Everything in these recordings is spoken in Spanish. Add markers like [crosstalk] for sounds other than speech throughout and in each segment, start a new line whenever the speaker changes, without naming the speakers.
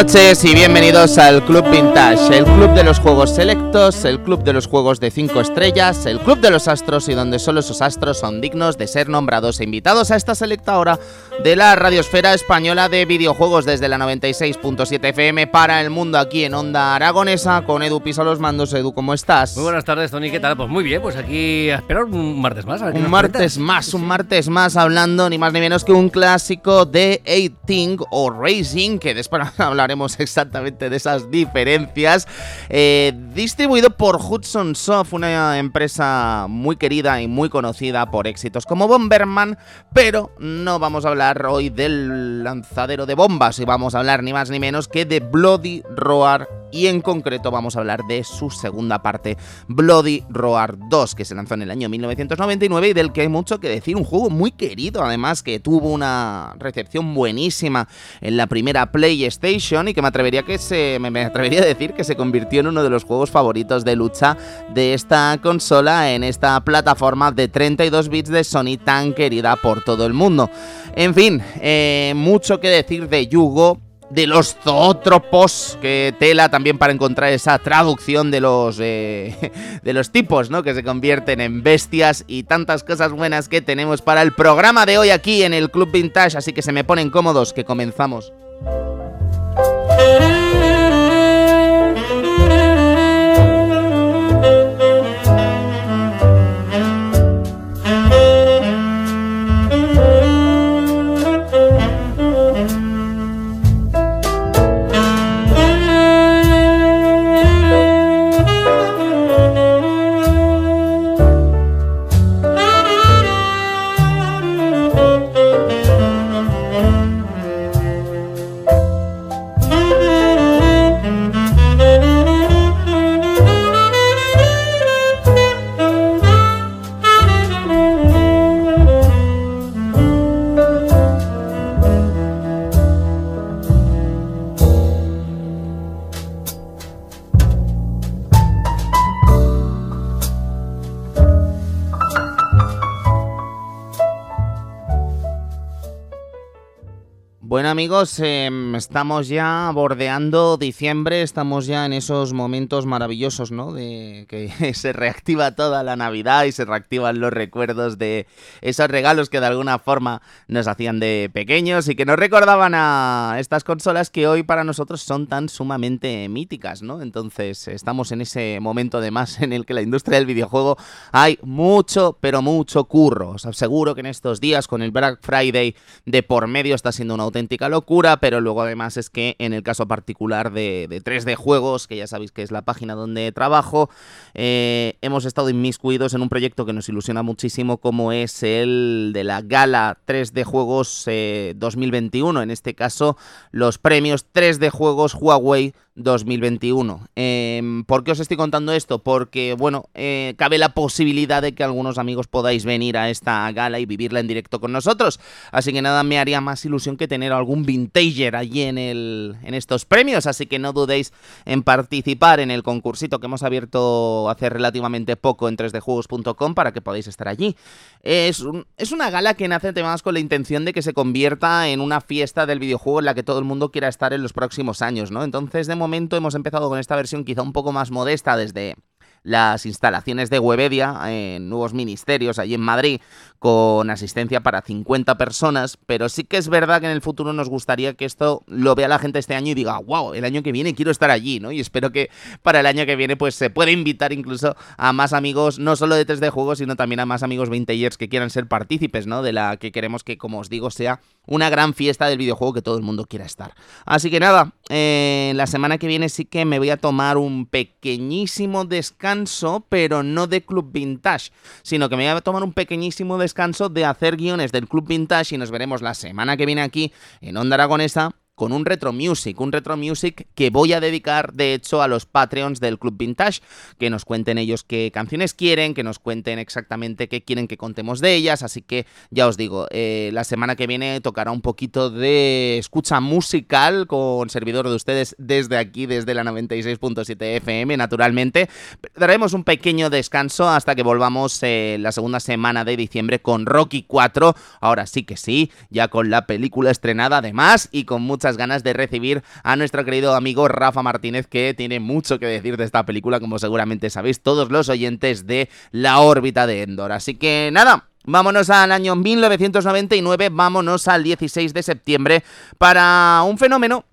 Noches y bienvenidos al Club Vintage, el club de los juegos selectos, el club de los juegos de 5 estrellas, el club de los astros y donde solo esos astros son dignos de ser nombrados e invitados a esta selecta hora de la radiosfera española de videojuegos desde la 96.7 FM para el mundo aquí en Onda Aragonesa con Edu Piso los mandos. Edu, ¿cómo estás?
Muy buenas tardes, Tony, ¿qué tal? Pues muy bien, pues aquí a esperar un martes más.
un martes más, un martes más hablando ni más ni menos que un clásico de 18 o Racing, que después [laughs] hablaremos exactamente de esas diferencias. Eh, distribuido por Hudson Soft, una empresa muy querida y muy conocida por éxitos como Bomberman, pero no vamos a hablar hoy del lanzadero de bombas y vamos a hablar ni más ni menos que de Bloody Roar y en concreto vamos a hablar de su segunda parte, Bloody Roar 2, que se lanzó en el año 1999 y del que hay mucho que decir, un juego muy querido además que tuvo una recepción buenísima en la primera PlayStation y que me atrevería, que se, me atrevería a decir que se convirtió en uno de los juegos favoritos de lucha de esta consola en esta plataforma de 32 bits de Sony tan querida por todo el mundo. En fin, eh, mucho que decir de Yugo, de los zoótropos, que tela también para encontrar esa traducción de los, eh, [laughs] de los tipos, ¿no? Que se convierten en bestias y tantas cosas buenas que tenemos para el programa de hoy aquí en el Club Vintage, así que se me ponen cómodos que comenzamos. Em, estamos ya bordeando diciembre, estamos ya en esos momentos maravillosos, ¿no? De que [laughs] se reactiva toda la Navidad y se reactivan los recuerdos de esos regalos que de alguna forma nos hacían de pequeños y que nos recordaban a estas consolas que hoy para nosotros son tan sumamente míticas, ¿no? Entonces estamos en ese momento además en el que la industria del videojuego hay mucho, pero mucho curro. Os aseguro que en estos días con el Black Friday de por medio está siendo una auténtica locura, pero luego además es que en el caso particular de, 3D Juegos, que ya sabéis que es la página donde trabajo, eh, hemos estado inmiscuidos en un proyecto que nos ilusiona muchísimo como es el de la Gala 3D Juegos 2021, eh, en este caso los premios 3D Juegos Huawei 2021. Em, ¿Por qué os estoy contando esto? Porque, bueno, eh, cabe la posibilidad de que algunos amigos podáis venir a esta gala y vivirla en directo con nosotros. Así que nada, me haría más ilusión que tener algún vintager allí en, el, en estos premios. Así que no dudéis en participar en el concursito que hemos abierto hace relativamente poco en 3djuegos.com para que podáis estar allí. Es, es una gala que nace además con la intención de que se convierta en una fiesta del videojuego en la que todo el mundo quiera estar en los próximos años, ¿no? Entonces, de momento hemos empezado con esta versión quizá un poco más modesta desde las instalaciones de Webedia en nuevos ministerios allí en Madrid con asistencia para 50 personas, pero sí que es verdad que en el futuro nos gustaría que esto lo vea la gente este año y diga, wow, el año que viene quiero estar allí, ¿no? Y espero que para el año que viene pues se pueda invitar incluso a más amigos, no solo de 3D Juegos, sino también a más amigos vintagers que quieran ser partícipes, ¿no? De la que queremos que, como os digo, sea una gran fiesta del videojuego que todo el mundo quiera estar. Así que nada, eh, la semana que viene sí que me voy a tomar un pequeñísimo descanso, pero no de Club Vintage, sino que me voy a tomar un pequeñísimo descanso de hacer guiones del Club Vintage y nos veremos la semana que viene aquí en Onda Aragonesa con un retro music, un retro music que voy a dedicar de hecho a los Patreons del Club Vintage, que nos cuenten ellos qué canciones quieren, que nos cuenten exactamente qué quieren que contemos de ellas, así que ya os digo, eh, la semana que viene tocará un poquito de escucha musical con servidor de ustedes desde aquí, desde la 96.7 FM, naturalmente. Daremos un pequeño descanso hasta que volvamos eh, la segunda semana de diciembre con Rocky 4, ahora sí que sí, ya con la película estrenada además y con muchas ganas de recibir a nuestro querido amigo Rafa Martínez, que tiene mucho que decir de esta película, como seguramente sabéis todos los oyentes de La órbita de Endor. Así que nada, Vámonos al año 1999, vámonos al 16 de septiembre para un fenómeno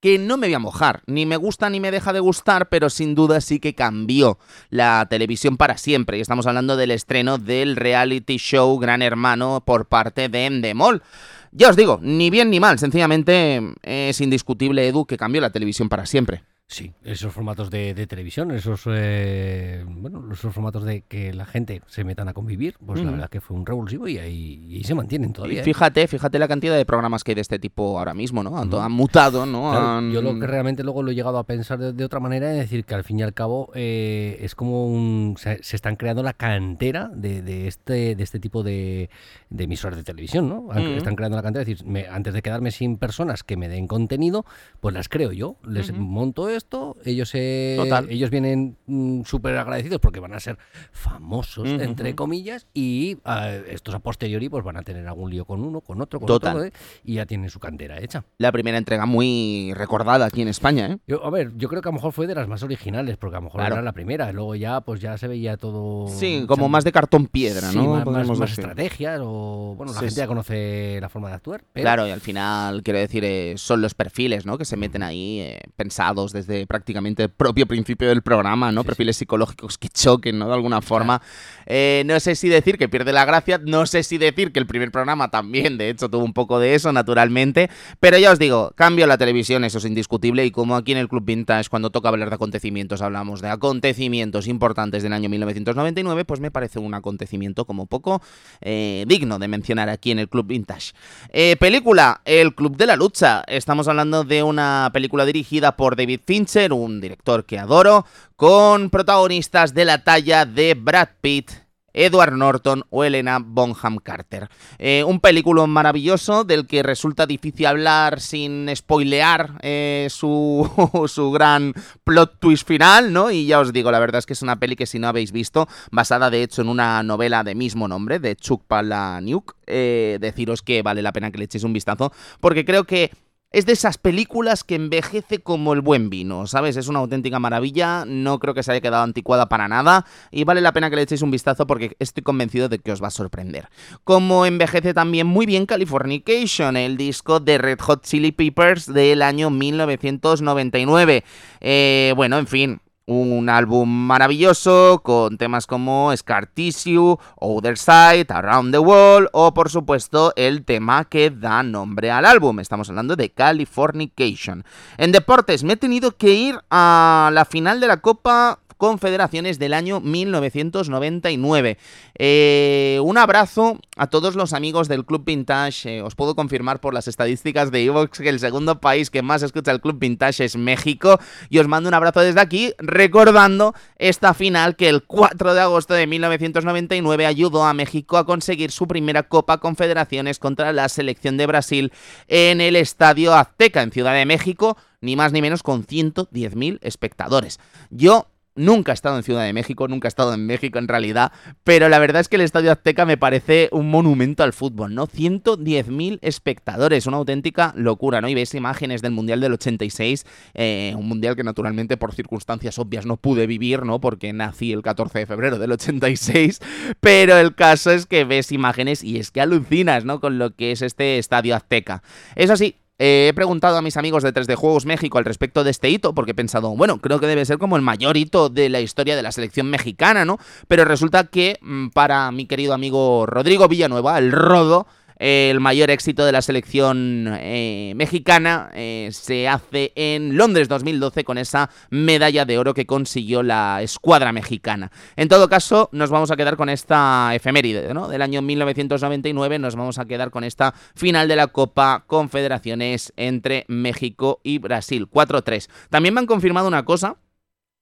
que no me voy a mojar, ni me gusta ni me deja de gustar, pero sin duda sí que cambió la televisión para siempre. Y estamos hablando del estreno del reality show Gran Hermano por parte de Endemol. Ya os digo, ni bien ni mal, sencillamente es indiscutible, Edu, que cambió la televisión para siempre.
Sí, esos formatos de, televisión, esos eh, bueno, esos formatos de que la gente se metan a convivir, pues la verdad que fue un revulsivo y ahí, se mantienen todavía.
¿eh? fíjate, fíjate la cantidad de programas que hay de este tipo ahora mismo, ¿no? Han, mutado, ¿no?
Yo lo que realmente luego lo he llegado a pensar de, otra manera es decir que al fin y al cabo eh, es como un, se, están creando la cantera de, este de este tipo de, de emisoras de televisión, ¿no? Están creando la cantera, es decir, antes de quedarme sin personas que me den contenido, pues las creo yo, les monto esto, ellos ellos vienen mm, súper agradecidos porque van a ser famosos, entre comillas, y uh, estos a posteriori pues van a tener algún lío con uno, con otro, con otro, ¿eh? y ya tienen su cantera hecha.
La primera entrega muy recordada aquí en España, ¿eh?
Yo, a ver, yo creo que a lo mejor fue de las más originales, porque a lo mejor era la primera, luego ya pues ya se veía todo...
Sí, como más de cartón piedra, ¿no?
más, estrategias o... Bueno, la gente ya conoce la forma de actuar.
Claro, y al final, quiero decir, eh, son los perfiles, ¿no? Que se meten ahí eh, pensados desde prácticamente el propio principio del programa, ¿no? Perfiles psicológicos que choquen, ¿no? De alguna forma. Eh, no sé si decir que pierde la gracia, no sé si decir que el primer programa también, de hecho, tuvo un poco de eso, naturalmente. Pero ya os digo, cambio la televisión, eso es indiscutible. Y como aquí en el Club Vintage, cuando toca hablar de acontecimientos, hablamos de acontecimientos importantes del año 1999, pues me parece un acontecimiento como poco eh, digno de mencionar aquí en el Club Vintage. Eh, película, El Club de la Lucha. Estamos hablando de una película dirigida por David Fincher, un director que adoro, con protagonistas de la talla de Brad Pitt, Edward Norton o Elena Bonham Carter. Eh, un película maravilloso del que resulta difícil hablar sin spoilear eh, su, [laughs] su, gran plot twist final, ¿no? Y ya os digo, la verdad es que es una peli que si no habéis visto, basada de hecho en una novela de mismo nombre, de Chuck Palahniuk, eh, deciros que vale la pena que le echéis un vistazo, porque creo que es de esas películas que envejece como el buen vino, ¿sabes? Es una auténtica maravilla, no creo que se haya quedado anticuada para nada y vale la pena que le echéis un vistazo porque estoy convencido de que os va a sorprender. Como envejece también muy bien Californication, el disco de Red Hot Chili Peppers del año 1999. Eh, bueno, en fin, un álbum maravilloso con temas como Scar Tissue, Other Side, Around the World o por supuesto el tema que da nombre al álbum. Estamos hablando de Californication. En deportes me he tenido que ir a la final de la Copa Confederaciones del año 1999. Eh, un abrazo a todos los amigos del Club Vintage. Eh, os puedo confirmar por las estadísticas de Evox que el segundo país que más escucha el Club Vintage es México. Y os mando un abrazo desde aquí, recordando esta final que el 4 de agosto de 1999 ayudó a México a conseguir su primera Copa Confederaciones contra la selección de Brasil en el Estadio Azteca en Ciudad de México, ni más ni menos con 110.000 espectadores. Yo Nunca he estado en Ciudad de México, nunca he estado en México en realidad, pero la verdad es que el Estadio Azteca me parece un monumento al fútbol, ¿no? 110.000 espectadores, una auténtica locura, ¿no? Y ves imágenes del Mundial del 86, eh, un Mundial que naturalmente por circunstancias obvias no pude vivir, ¿no? Porque nací el 14 de febrero del 86, pero el caso es que ves imágenes y es que alucinas, ¿no? Con lo que es este Estadio Azteca. Eso sí, he preguntado a mis amigos de 3D Juegos México al respecto de este hito, porque he pensado, bueno, creo que debe ser como el mayor hito de la historia de la selección mexicana, ¿no? Pero resulta que mm, para mi querido amigo Rodrigo Villanueva, el Rodo, el mayor éxito de la selección eh, mexicana eh, se hace en Londres 2012 con esa medalla de oro que consiguió la escuadra mexicana. En todo caso, nos vamos a quedar con esta efeméride ¿no? del año 1999, nos vamos a quedar con esta final de la Copa Confederaciones entre México y Brasil, 4-3. También me han confirmado una cosa,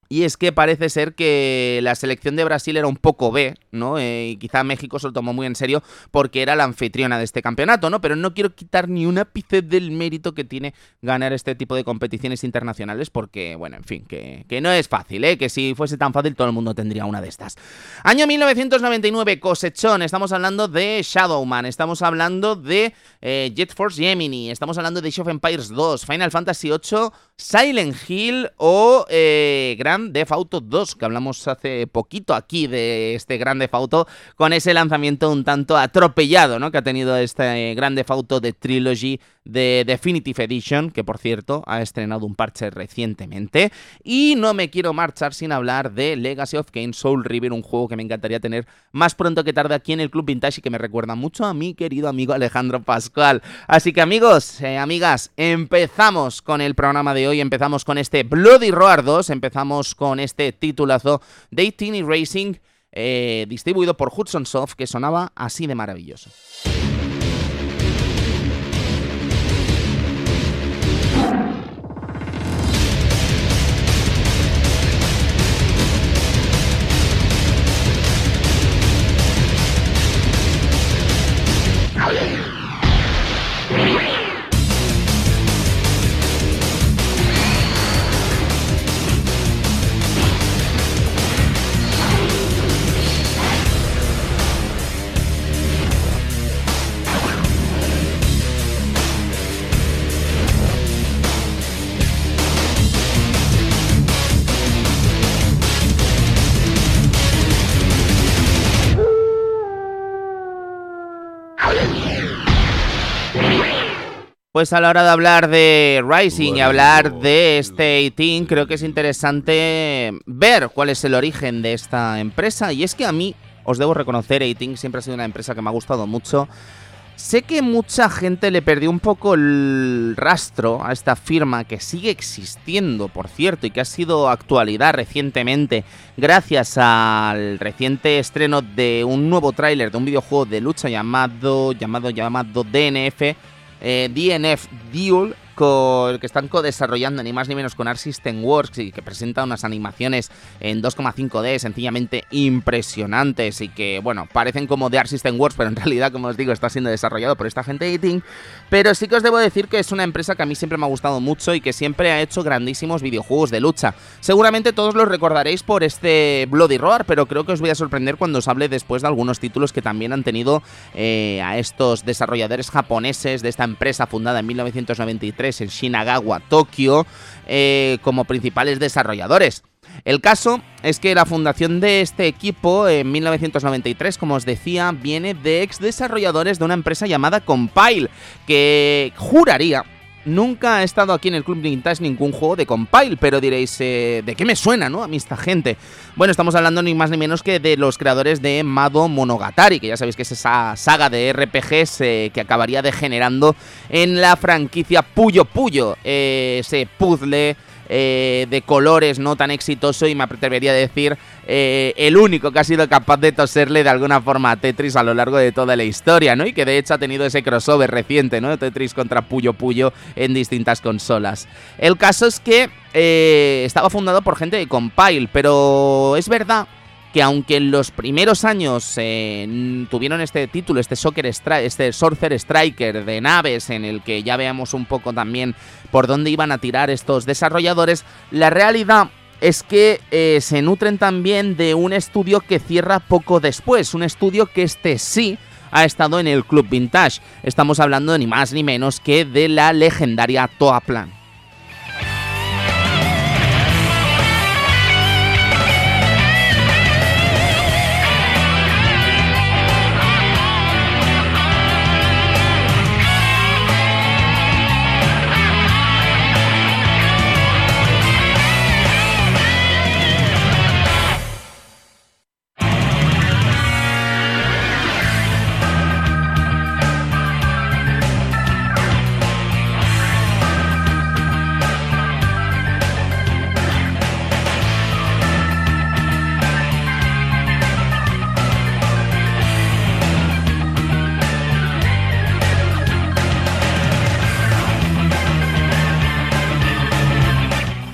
y es que parece ser que la selección de Brasil era un poco B, ¿no? Eh, y quizá México se lo tomó muy en serio porque era la anfitriona de este campeonato, ¿no? Pero no quiero quitar ni un ápice del mérito que tiene ganar este tipo de competiciones internacionales porque, bueno, en fin, que, que no es fácil, ¿eh? Que si fuese tan fácil todo el mundo tendría una de estas. Año 1999, cosechón. Estamos hablando de Shadowman, estamos hablando de eh, Jet Force Gemini, estamos hablando de Age of Empires 2, Final Fantasy 8, Silent Hill o eh, Grand Theft Auto 2, que hablamos hace poquito aquí de este Grande Auto, con ese lanzamiento un tanto atropellado, ¿no? Que ha tenido este Grande Auto de Trilogy de Definitive Edition, que por cierto ha estrenado un parche recientemente. Y no me quiero marchar sin hablar de Legacy of Kane Soul River, un juego que me encantaría tener más pronto que tarde aquí en el Club Vintage y que me recuerda mucho a mi querido amigo Alejandro Pascual. Así que amigos, eh, amigas, empezamos con el programa de hoy, empezamos con este Bloody Roar 2, empezamos con este titulazo de Teeny Racing. Eh, distribuido por Hudson Soft, que sonaba así de maravilloso. Yeah. Pues a la hora de hablar de Rising y hablar de este 18, creo que es interesante ver cuál es el origen de esta empresa. Y es que a mí, os debo reconocer, 18 siempre ha sido una empresa que me ha gustado mucho. Sé que mucha gente le perdió un poco el rastro a esta firma que sigue existiendo, por cierto, y que ha sido actualidad recientemente gracias al reciente estreno de un nuevo tráiler de un videojuego de lucha llamado llamado llamado DNF eh, DNF Duel que están co-desarrollando ni más ni menos con Art System Works y que presenta unas animaciones en 2,5D sencillamente impresionantes y que, bueno, parecen como de Art System Works, pero en realidad, como os digo, está siendo desarrollado por esta gente de Eating. Pero sí que os debo decir que es una empresa que a mí siempre me ha gustado mucho y que siempre ha hecho grandísimos videojuegos de lucha. Seguramente todos los recordaréis por este Bloody Roar, pero creo que os voy a sorprender cuando os hable después de algunos títulos que también han tenido eh, a estos desarrolladores japoneses de esta empresa fundada en 1993 en Shinagawa, Tokio, eh, como principales desarrolladores. El caso es que la fundación de este equipo en 1993, como os decía, viene de ex desarrolladores de una empresa llamada Compile, que juraría Nunca ha estado aquí en el Club Vintage ningún juego de Compile, pero diréis, eh, ¿de qué me suena, no? A mí esta gente. Bueno, estamos hablando ni más ni menos que de los creadores de Mado Monogatari, que ya sabéis que es esa saga de RPGs eh, que acabaría degenerando en la franquicia Puyo Puyo, eh, ese puzzle eh, de colores no tan exitoso y me atrevería a decir eh, el único que ha sido capaz de toserle de alguna forma a Tetris a lo largo de toda la historia, ¿no? Y que de hecho ha tenido ese crossover reciente, ¿no? Tetris contra Puyo Puyo en distintas consolas. El caso es que eh, estaba fundado por gente de Compile, pero es verdad que aunque en los primeros años eh, tuvieron este título, este, Soccer este Sorcerer Striker de naves, en el que ya veamos un poco también por dónde iban a tirar estos desarrolladores, la realidad es que eh, se nutren también de un estudio que cierra poco después, un estudio que este sí ha estado en el Club Vintage. Estamos hablando ni más ni menos que de la legendaria Toaplan.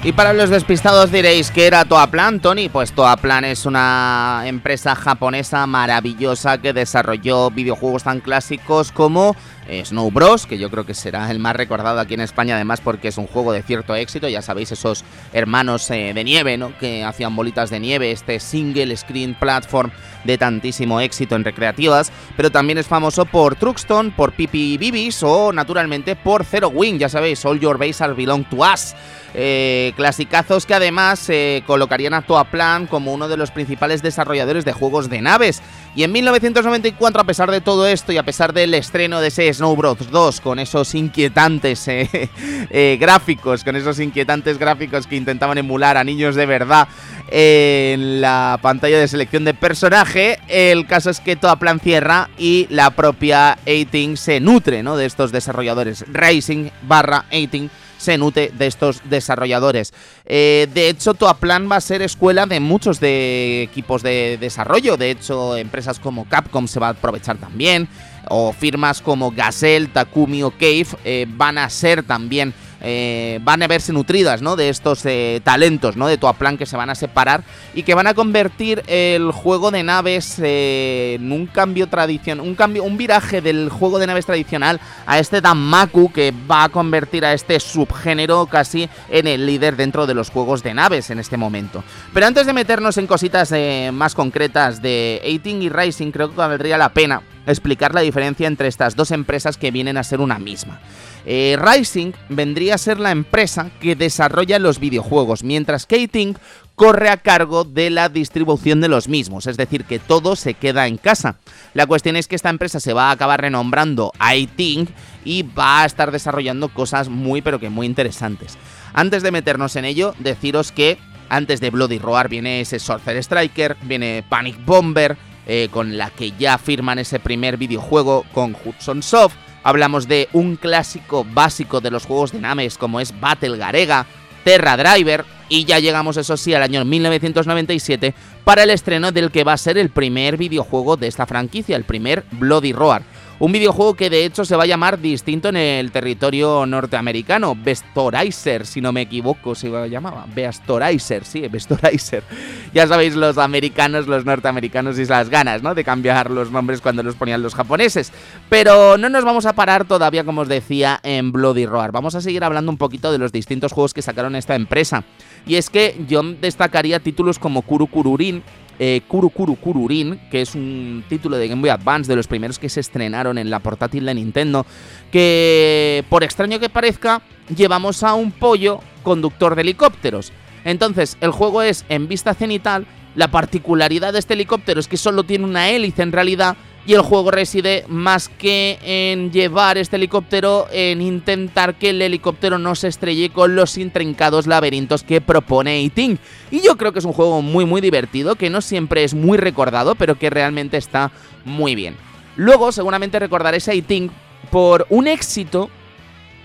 Y para los despistados diréis que era Toaplan, Tony. Pues Toaplan es una empresa japonesa maravillosa que desarrolló videojuegos tan clásicos como Snow Bros, que yo creo que será el más recordado aquí en España, además porque es un juego de cierto éxito. Ya sabéis, esos hermanos eh, de nieve, ¿no? Que hacían bolitas de nieve, este single screen platform de tantísimo éxito en recreativas. Pero también es famoso por Truxton, por Pipi Bibis o, naturalmente, por Zero Wing. Ya sabéis, All Your Base Belong to Us. Eh, clasicazos que además eh, colocarían a Toaplan como uno de los principales desarrolladores de juegos de naves. Y en 1994, a pesar de todo esto y a pesar del estreno de ese Snow Bros 2 con esos inquietantes [laughs] eh, gráficos, con esos inquietantes gráficos que intentaban emular a niños de verdad en la pantalla de selección de personaje, el caso es que Toaplan cierra y la propia 18 se nutre ¿no? de estos desarrolladores. Racing barra 18 se nutre de estos desarrolladores. Eh, de hecho, Toaplan va a ser escuela de muchos de equipos de desarrollo. De hecho, empresas como Capcom se va a aprovechar también. O firmas como Gazelle, Takumi o Cave eh, van a ser también eh, van a verse nutridas ¿no? de estos eh, talentos ¿no? de Toaplan que se van a separar y que van a convertir el juego de naves eh, en un cambio tradicional, un cambio, un viraje del juego de naves tradicional a este Danmaku que va a convertir a este subgénero casi en el líder dentro de los juegos de naves en este momento. Pero antes de meternos en cositas más concretas de 18 y Rising, creo que valdría la pena explicar la diferencia entre estas dos empresas que vienen a ser una misma. Eh, Rising vendría a ser la empresa que desarrolla los videojuegos, mientras que corre a cargo de la distribución de los mismos, es decir, que todo se queda en casa. La cuestión es que esta empresa se va a acabar renombrando iTink y va a estar desarrollando cosas muy pero que muy interesantes. Antes de meternos en ello, deciros que antes de Bloody Roar viene ese Sorcerer Striker, viene Panic Bomber, eh, con la que ya firman ese primer videojuego con Hudson Soft. Hablamos de un clásico básico de los juegos de Names como es Battle Garega, Terra Driver y ya llegamos eso sí al año 1997 para el estreno del que va a ser el primer videojuego de esta franquicia, el primer Bloody Roar. Un videojuego que de hecho se va a llamar distinto en el territorio norteamericano, Bestorizer, si no me equivoco, se llamaba. Bestorizer, sí, Bestorizer. [laughs] Ya sabéis, los americanos, los norteamericanos y las ganas, ¿no? De cambiar los nombres cuando los ponían los japoneses. Pero no nos vamos a parar todavía, como os decía, en Bloody Roar. Vamos a seguir hablando un poquito de los distintos juegos que sacaron esta empresa. Y es que yo destacaría títulos como Kuru Kururin, eh, Kuru Kuru Kururin, que es un título de Game Boy Advance de los primeros que se estrenaron en la portátil de Nintendo, que por extraño que parezca, llevamos a un pollo conductor de helicópteros. Entonces, el juego es en vista cenital, la particularidad de este helicóptero es que solo tiene una hélice en realidad y el juego reside más que en llevar este helicóptero, en intentar que el helicóptero no se estrelle con los intrincados laberintos que propone Iting. Y yo creo que es un juego muy muy divertido, que no siempre es muy recordado, pero que realmente está muy bien. Luego seguramente recordaréis a Iting por un éxito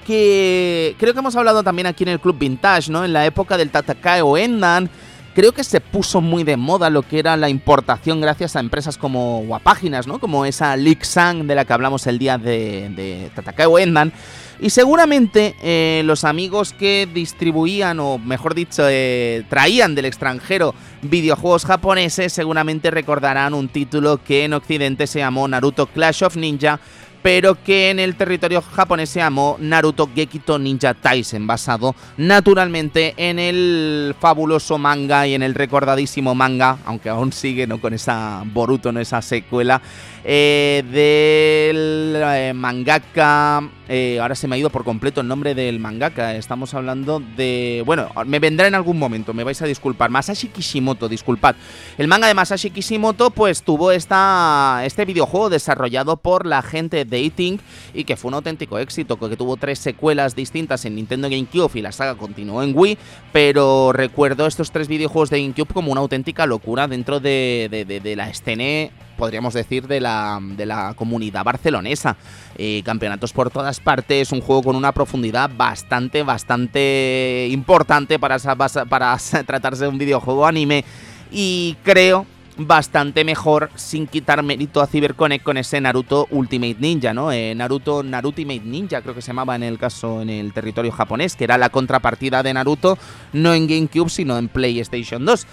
que creo que hemos hablado también aquí en el Club Vintage, ¿no? En la época del Tatakae o Endan creo que se puso muy de moda lo que era la importación gracias a empresas como Guapáginas, ¿no? Como esa Lixang de la que hablamos el día de, de Tatakao Endan. Y seguramente eh, los amigos que distribuían, o mejor dicho, eh, traían del extranjero videojuegos japoneses, seguramente recordarán un título que en Occidente se llamó Naruto Clash of Ninja, pero que en el territorio japonés se llamó Naruto Gekito Ninja Taisen, basado naturalmente en el fabuloso manga y en el recordadísimo manga, aunque aún sigue ¿no? con esa Boruto, ¿no? esa secuela eh, del eh, mangaka. Eh, ahora se me ha ido por completo el nombre del mangaka. Estamos hablando de. Bueno, me vendrá en algún momento, me vais a disculpar. Masashi Kishimoto, disculpad. El manga de Masashi Kishimoto, pues tuvo esta, este videojuego desarrollado por la gente de Eating y que fue un auténtico éxito, que tuvo tres secuelas distintas en Nintendo GameCube y la saga continuó en Wii. Pero recuerdo estos tres videojuegos de GameCube como una auténtica locura dentro de, de, de la escena podríamos decir, de la, de la comunidad barcelonesa. Eh, campeonatos por todas partes, un juego con una profundidad bastante, bastante importante para, para [laughs] tratarse de un videojuego anime. Y creo bastante mejor sin quitar mérito a CyberConnect con ese Naruto Ultimate Ninja, ¿no? Eh, Naruto Ultimate Ninja creo que se llamaba en el caso en el territorio japonés, que era la contrapartida de Naruto no en GameCube sino en PlayStation 2.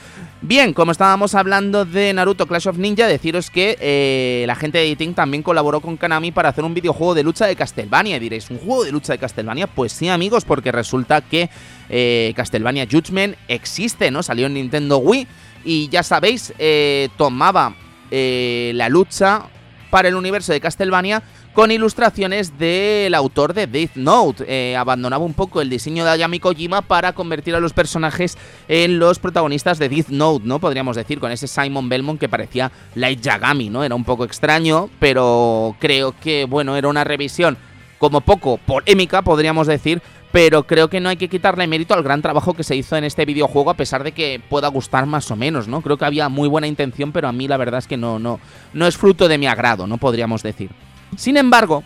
Bien, como estábamos hablando de Naruto Clash of Ninja, deciros que eh, la gente de Editing también colaboró con Konami para hacer un videojuego de lucha de Castlevania. diréis, ¿un juego de lucha de Castlevania? Pues sí, amigos, porque resulta que eh, Castlevania Judgment existe, ¿no? Salió en Nintendo Wii y ya sabéis, eh, tomaba eh, la lucha para el universo de Castlevania con ilustraciones del autor de Death Note. Eh, abandonaba un poco el diseño de Ayami Kojima para convertir a los personajes en los protagonistas de Death Note, ¿no? Podríamos decir, con ese Simon Belmont que parecía Light Yagami, ¿no? Era un poco extraño, pero creo que, bueno, era una revisión como poco polémica, podríamos decir, pero creo que no hay que quitarle mérito al gran trabajo que se hizo en este videojuego a pesar de que pueda gustar más o menos, ¿no? Creo que había muy buena intención, pero a mí la verdad es que no, no, no es fruto de mi agrado, ¿no? Podríamos decir. Sin embargo,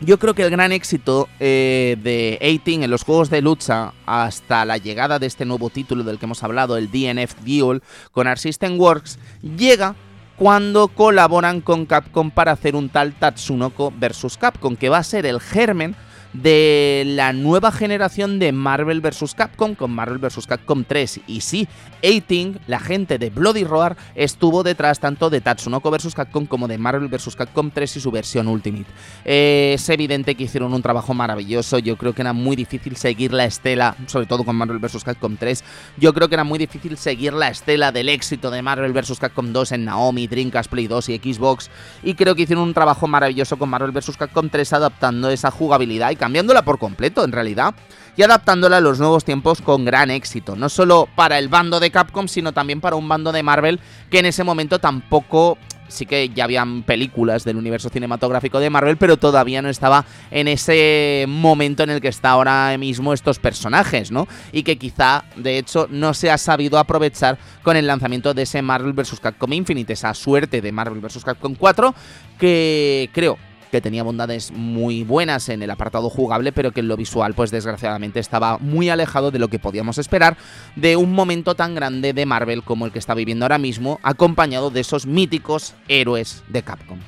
yo creo que el gran éxito eh, de 18 en los juegos de lucha hasta la llegada de este nuevo título del que hemos hablado, el DNF Duel, con Art System Works, llega cuando colaboran con Capcom para hacer un tal Tatsunoko vs Capcom, que va a ser el germen de la nueva generación de Marvel vs. Capcom con Marvel vs. Capcom 3. Y sí, A-Ting, la gente de Bloody Roar, estuvo detrás tanto de Tatsunoko vs. Capcom como de Marvel vs. Capcom 3 y su versión Ultimate. Eh, es evidente que hicieron un trabajo maravilloso. Yo creo que era muy difícil seguir la estela, sobre todo con Marvel vs. Capcom 3. Yo creo que era muy difícil seguir la estela del éxito de Marvel vs. Capcom 2 en Naomi, Dreamcast, Play 2 y Xbox. Y creo que hicieron un trabajo maravilloso con Marvel vs. Capcom 3 adaptando esa jugabilidad y cambiándola por completo en realidad y adaptándola a los nuevos tiempos con gran éxito, no solo para el bando de Capcom, sino también para un bando de Marvel que en ese momento tampoco sí que ya habían películas del universo cinematográfico de Marvel, pero todavía no estaba en ese momento en el que está ahora mismo estos personajes, ¿no? Y que quizá, de hecho, no se ha sabido aprovechar con el lanzamiento de ese Marvel vs. Capcom Infinite, esa suerte de Marvel vs. Capcom 4, que creo que tenía bondades muy buenas en el apartado jugable, pero que en lo visual, pues desgraciadamente estaba muy alejado de lo que podíamos esperar de un momento tan grande de Marvel como el que está viviendo ahora mismo, acompañado de esos míticos héroes de Capcom.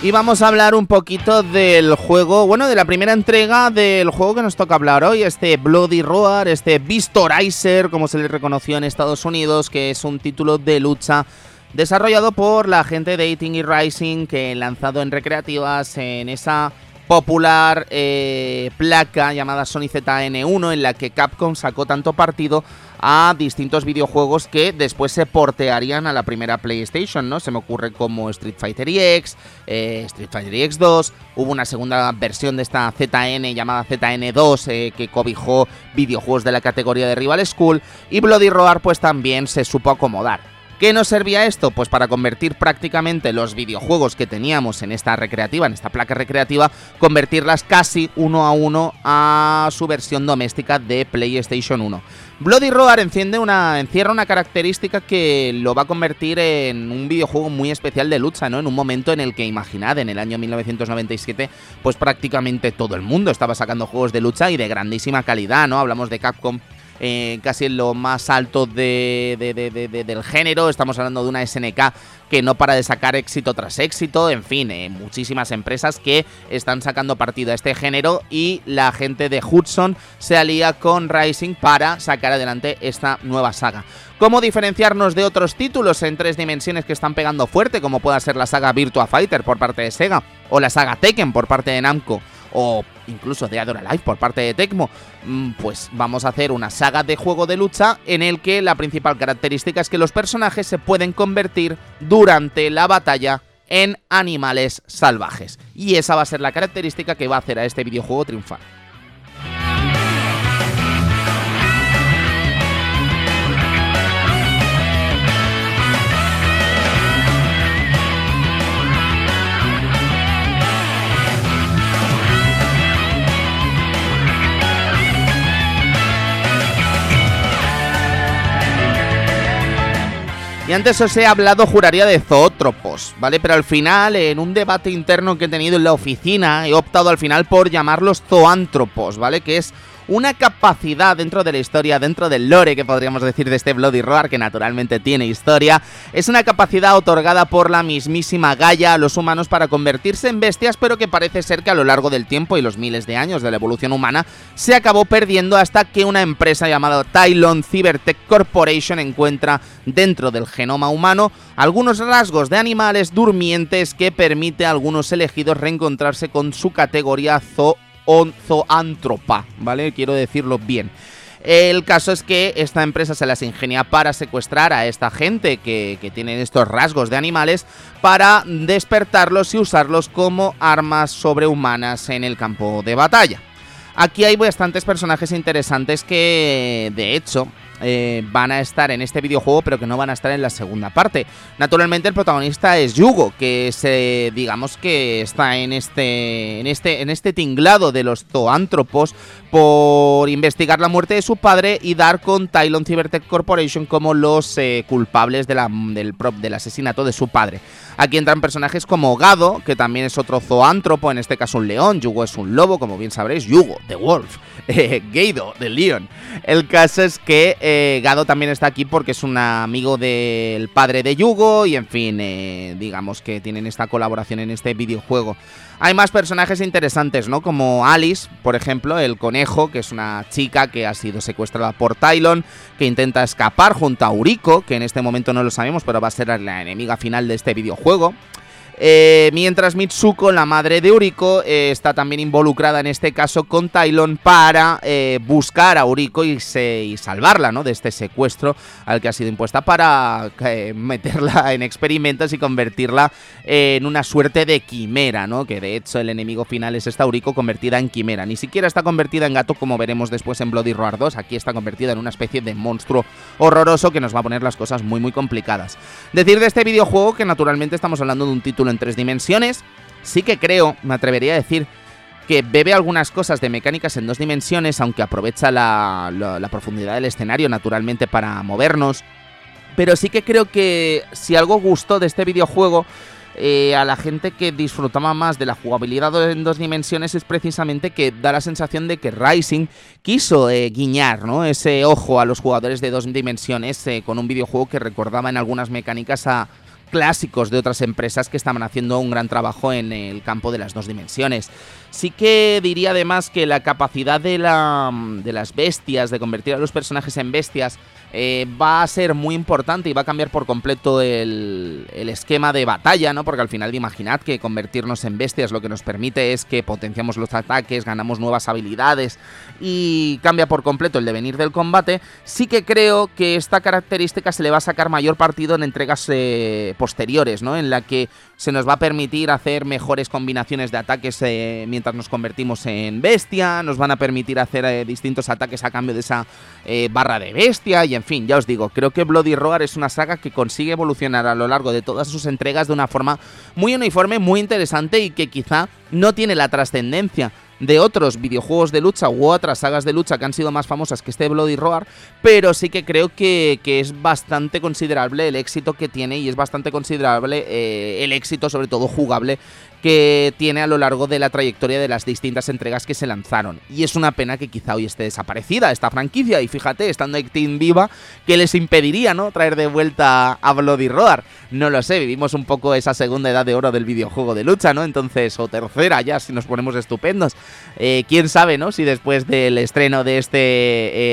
Y vamos a hablar un poquito del juego, bueno, de la primera entrega del juego que nos toca hablar hoy, este Bloody Roar, este Vistorizer, como se le reconoció en Estados Unidos, que es un título de lucha desarrollado por la gente de Eating y Rising, que lanzado en recreativas en esa popular eh, placa llamada Sony ZN1, en la que Capcom sacó tanto partido a distintos videojuegos que después se portearían a la primera PlayStation, ¿no? Se me ocurre como Street Fighter EX, eh, Street Fighter EX 2, hubo una segunda versión de esta ZN llamada ZN2 eh, que cobijó videojuegos de la categoría de Rival School y Bloody Roar pues también se supo acomodar. ¿Qué nos servía esto? Pues para convertir prácticamente los videojuegos que teníamos en esta recreativa, en esta placa recreativa, convertirlas casi uno a uno a su versión doméstica de PlayStation 1. Bloody Roar enciende una, encierra una característica que lo va a convertir en un videojuego muy especial de lucha, ¿no? En un momento en el que, imaginad, en el año 1997, pues prácticamente todo el mundo estaba sacando juegos de lucha y de grandísima calidad, ¿no? Hablamos de Capcom eh, casi en lo más alto de, del género. Estamos hablando de una SNK que no para de sacar éxito tras éxito. En fin, eh, muchísimas empresas que están sacando partido a este género y la gente de Hudson se alía con Rising para sacar adelante esta nueva saga. ¿Cómo diferenciarnos de otros títulos en tres dimensiones que están pegando fuerte, como pueda ser la saga Virtua Fighter por parte de Sega o la saga Tekken por parte de Namco? O incluso de Adora Life por parte de Tecmo, mm, pues vamos a hacer una saga de juego de lucha en el que la principal característica es que los personajes se pueden convertir durante la batalla en animales salvajes. Y esa va a ser la característica que va a hacer a este videojuego triunfar. Y antes os he hablado, juraría, de zoótropos, ¿vale? Pero al final, en un debate interno que he tenido en la oficina, he optado al final por llamarlos zoántropos, ¿vale? Que es una capacidad dentro de la historia, dentro del lore que podríamos decir de este Bloody Roar, que naturalmente tiene historia, es una capacidad otorgada por la mismísima Gaia a los humanos para convertirse en bestias, pero que parece ser que a lo largo del tiempo y los miles de años de la evolución humana se acabó perdiendo hasta que una empresa llamada Tylon Cybertech Corporation encuentra dentro del genoma humano algunos rasgos de animales durmientes que permite a algunos elegidos reencontrarse con su categoría zoo zoántropa, ¿vale? Quiero decirlo bien. El caso es que esta empresa se las ingenia para secuestrar a esta gente que, que tienen estos rasgos de animales para despertarlos y usarlos como armas sobrehumanas en el campo de batalla. Aquí hay bastantes personajes interesantes que, de hecho, eh, van a estar en este videojuego, pero que no van a estar en la segunda parte. Naturalmente el protagonista es Yugo, que se, digamos que está en este, en este, en este tinglado de los zoántropos por investigar la muerte de su padre y dar con Tylon Cybertech Corporation como los eh, culpables del, del asesinato de su padre. Aquí entran personajes como Gado, que también es otro zoántropo, en este caso un león. Yugo es un lobo, como bien sabréis. Yugo, The Wolf. [laughs] Eh, Gado, The Leon. El caso es que eh, Gado también está aquí porque es un amigo del padre de Yugo y en fin, eh, digamos que tienen esta colaboración en este videojuego. Hay más personajes interesantes, ¿no? Como Alice, por ejemplo, el conejo, que es una chica que ha sido secuestrada por Tylon, que intenta escapar junto a Uriko, que en este momento no lo sabemos, pero va a ser la enemiga final de este videojuego. Eh, mientras Mitsuko, la madre de Uriko, eh, está también involucrada en este caso con Tylon para eh, buscar a Uriko y, salvarla ¿no? de este secuestro al que ha sido impuesta para meterla [laughs] en experimentos y convertirla en una suerte de quimera, ¿no? que de hecho el enemigo final es esta Uriko convertida en quimera. Ni siquiera está convertida en gato como veremos después en Bloody Roar 2, aquí está convertida en una especie de monstruo horroroso que nos va a poner las cosas muy muy complicadas. Decir de este videojuego que naturalmente estamos hablando de un título en tres dimensiones. Sí que creo, me atrevería a decir, que bebe algunas cosas de mecánicas en dos dimensiones, aunque aprovecha la, profundidad del escenario naturalmente para movernos. Pero sí que creo que si algo gustó de este videojuego eh, a la gente que disfrutaba más de la jugabilidad en dos dimensiones es precisamente que da la sensación de que Rising quiso eh, guiñar ¿no? ese ojo a los jugadores de dos dimensiones eh, con un videojuego que recordaba en algunas mecánicas a, clásicos de otras empresas que estaban haciendo un gran trabajo en el campo de las dos dimensiones. Sí que diría además que la capacidad de, la, de las bestias, de convertir a los personajes en bestias, eh, va a ser muy importante y va a cambiar por completo el, esquema de batalla, ¿no? Porque al final imaginad que convertirnos en bestias lo que nos permite es que potenciamos los ataques, ganamos nuevas habilidades y cambia por completo el devenir del combate. Sí que creo que esta característica se le va a sacar mayor partido en entregas eh, posteriores, ¿no? En la que se nos va a permitir hacer mejores combinaciones de ataques eh, mientras nos convertimos en bestia, nos van a permitir hacer distintos ataques a cambio de esa barra de bestia y en fin, ya os digo, creo que Bloody Roar es una saga que consigue evolucionar a lo largo de todas sus entregas de una forma muy uniforme, muy interesante y que quizá no tiene la trascendencia de otros videojuegos de lucha u otras sagas de lucha que han sido más famosas que este Bloody Roar, pero sí que creo que, es bastante considerable el éxito que tiene y es bastante considerable eh, el éxito, sobre todo jugable, que tiene a lo largo de la trayectoria de las distintas entregas que se lanzaron. Y es una pena que quizá hoy esté desaparecida esta franquicia. Y fíjate, estando Team viva, ¿qué les impediría no traer de vuelta a Bloody Roar? No lo sé, vivimos un poco esa segunda edad de oro del videojuego de lucha, ¿no? Entonces, o tercera ya, si nos ponemos estupendos. Eh, Quién sabe, ¿no? Si después del estreno de este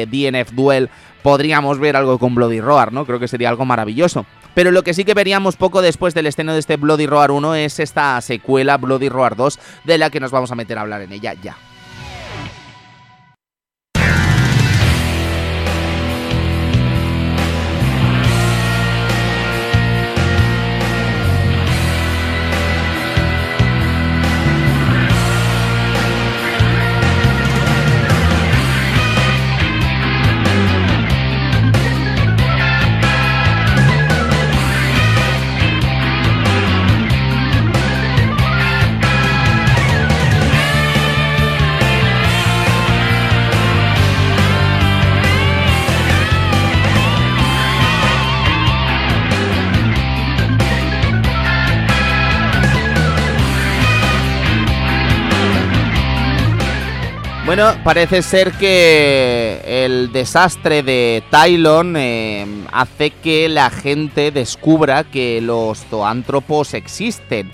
eh, DNF Duel podríamos ver algo con Bloody Roar, ¿no? Creo que sería algo maravilloso. Pero lo que sí que veríamos poco después del estreno de este Bloody Roar 1 es esta secuela Bloody Roar 2 de la que nos vamos a meter a hablar en ella ya. Bueno, parece ser que el desastre de Tylon eh, hace que la gente descubra que los zoántropos existen.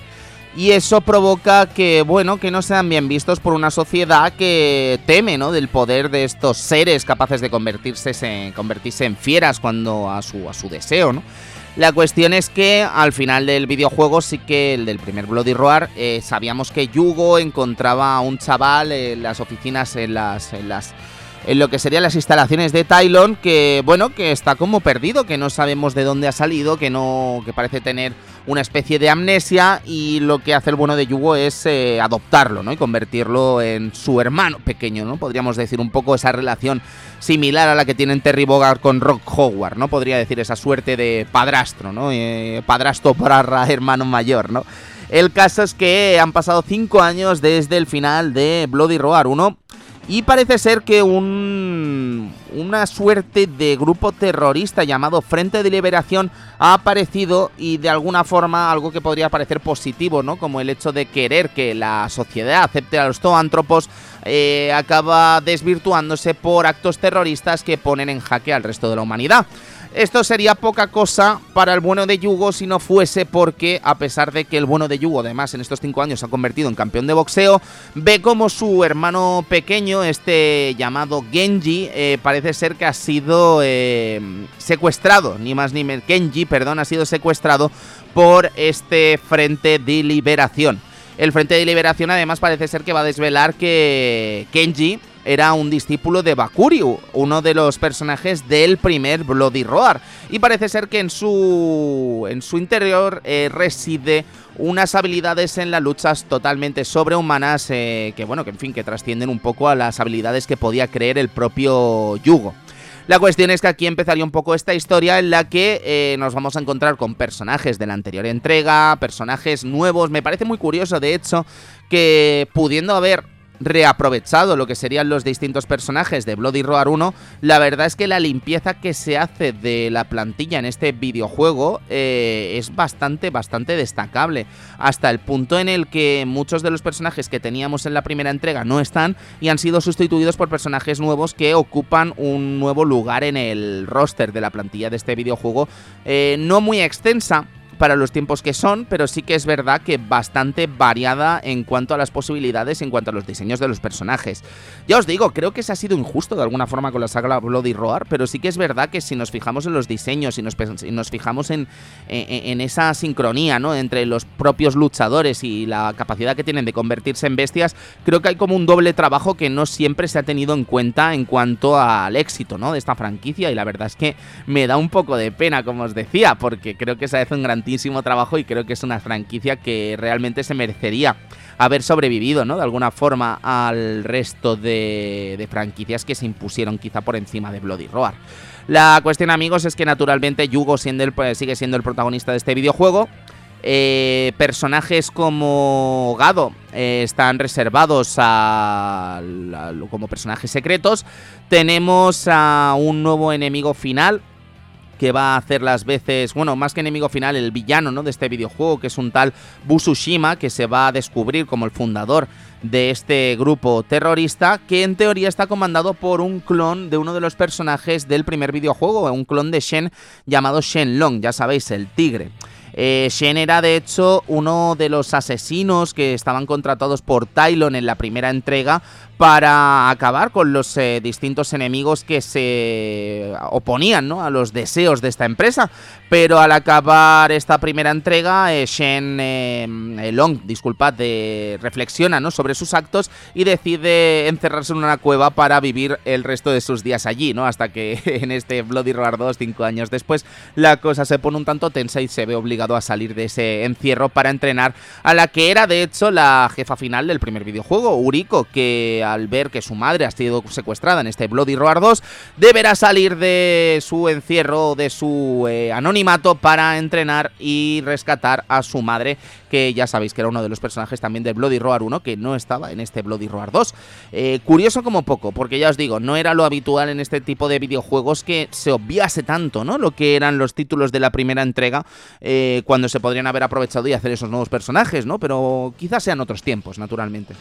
Y eso provoca que, bueno, que no sean bien vistos por una sociedad que teme, ¿no? Del poder de estos seres capaces de convertirse en, convertirse en fieras cuando a su, a su deseo, ¿no? La cuestión es que al final del videojuego sí que el del primer Bloody Roar eh, sabíamos que Yugo encontraba a un chaval en las oficinas en las en las en lo que serían las instalaciones de Tylon que bueno que está como perdido que no sabemos de dónde ha salido que no que parece tener una especie de amnesia y lo que hace el bueno de Yugo es eh, adoptarlo, ¿no? Y convertirlo en su hermano pequeño, ¿no? Podríamos decir un poco esa relación similar a la que tienen Terry Bogard con Rock Howard, ¿no? Podría decir esa suerte de padrastro, ¿no? Eh, padrastro para hermano mayor, ¿no? El caso es que han pasado cinco años desde el final de Bloody Roar 1 y parece ser que un, una suerte de grupo terrorista llamado Frente de Liberación ha aparecido y de alguna forma algo que podría parecer positivo, ¿no? Como el hecho de querer que la sociedad acepte a los zoántropos eh, acaba desvirtuándose por actos terroristas que ponen en jaque al resto de la humanidad. Esto sería poca cosa para el bueno de Yugo si no fuese porque, a pesar de que el bueno de Yugo, además, en estos cinco años se ha convertido en campeón de boxeo, ve como su hermano pequeño, este llamado Genji, eh, parece ser que ha sido eh, secuestrado, ni más ni menos. Genji, perdón, ha sido secuestrado por este Frente de Liberación. El Frente de Liberación, además, parece ser que va a desvelar que Genji era un discípulo de Bakuryu, uno de los personajes del primer Bloody Roar. Y parece ser que en su, en su interior eh, reside unas habilidades en las luchas totalmente sobrehumanas eh, que, bueno, que en fin, que trascienden un poco a las habilidades que podía creer el propio Yugo. La cuestión es que aquí empezaría un poco esta historia en la que eh, nos vamos a encontrar con personajes de la anterior entrega, personajes nuevos. Me parece muy curioso, de hecho, que pudiendo haber reaprovechado lo que serían los distintos personajes de Bloody Roar 1, la verdad es que la limpieza que se hace de la plantilla en este videojuego eh, es bastante, bastante destacable. Hasta el punto en el que muchos de los personajes que teníamos en la primera entrega no están y han sido sustituidos por personajes nuevos que ocupan un nuevo lugar en el roster de la plantilla de este videojuego. Eh, no muy extensa, para los tiempos que son, pero sí que es verdad que bastante variada en cuanto a las posibilidades, en cuanto a los diseños de los personajes. Ya os digo, creo que se ha sido injusto de alguna forma con la saga Bloody Roar, pero sí que es verdad que si nos fijamos en los diseños y nos, fijamos en, en, esa sincronía ¿no? entre los propios luchadores y la capacidad que tienen de convertirse en bestias, creo que hay como un doble trabajo que no siempre se ha tenido en cuenta en cuanto al éxito ¿no? de esta franquicia y la verdad es que me da un poco de pena, como os decía, porque creo que se hace un gran grandísimo trabajo y creo que es una franquicia que realmente se merecería haber sobrevivido, ¿no? De alguna forma al resto de, de franquicias que se impusieron quizá por encima de Bloody Roar. La cuestión, amigos, es que naturalmente Yugo siendo el, pues, sigue siendo el protagonista de este videojuego. Eh, personajes como Gado eh, están reservados a, como personajes secretos. Tenemos a un nuevo enemigo final que va a hacer las veces, bueno, más que enemigo final, el villano ¿no? de este videojuego, que es un tal Busushima, que se va a descubrir como el fundador de este grupo terrorista, que en teoría está comandado por un clon de uno de los personajes del primer videojuego, un clon de Shen llamado Shenlong, ya sabéis, el tigre. Eh, Shen era de hecho uno de los asesinos que estaban contratados por Tylon en la primera entrega para acabar con los eh, distintos enemigos que se oponían ¿no? a los deseos de esta empresa. Pero al acabar esta primera entrega, eh, Shen eh, Long, disculpad, reflexiona ¿no? sobre sus actos y decide encerrarse en una cueva para vivir el resto de sus días allí, ¿no? Hasta que [laughs] en este Bloody Roar 2, cinco años después, la cosa se pone un tanto tensa y se ve obligado a salir de ese encierro para entrenar a la que era de hecho la jefa final del primer videojuego, Uriko, que al ver que su madre ha sido secuestrada en este Bloody Roar 2, deberá salir de su encierro, de su eh, anonimato para entrenar y rescatar a su madre, que ya sabéis que era uno de los personajes también de Bloody Roar 1, que no estaba en este Bloody Roar 2. Eh, curioso como poco, porque ya os digo, no era lo habitual en este tipo de videojuegos que se obviase tanto, ¿no? Lo que eran los títulos de la primera entrega, eh, cuando se podrían haber aprovechado y hacer esos nuevos personajes, ¿no? Pero quizás sean otros tiempos, naturalmente.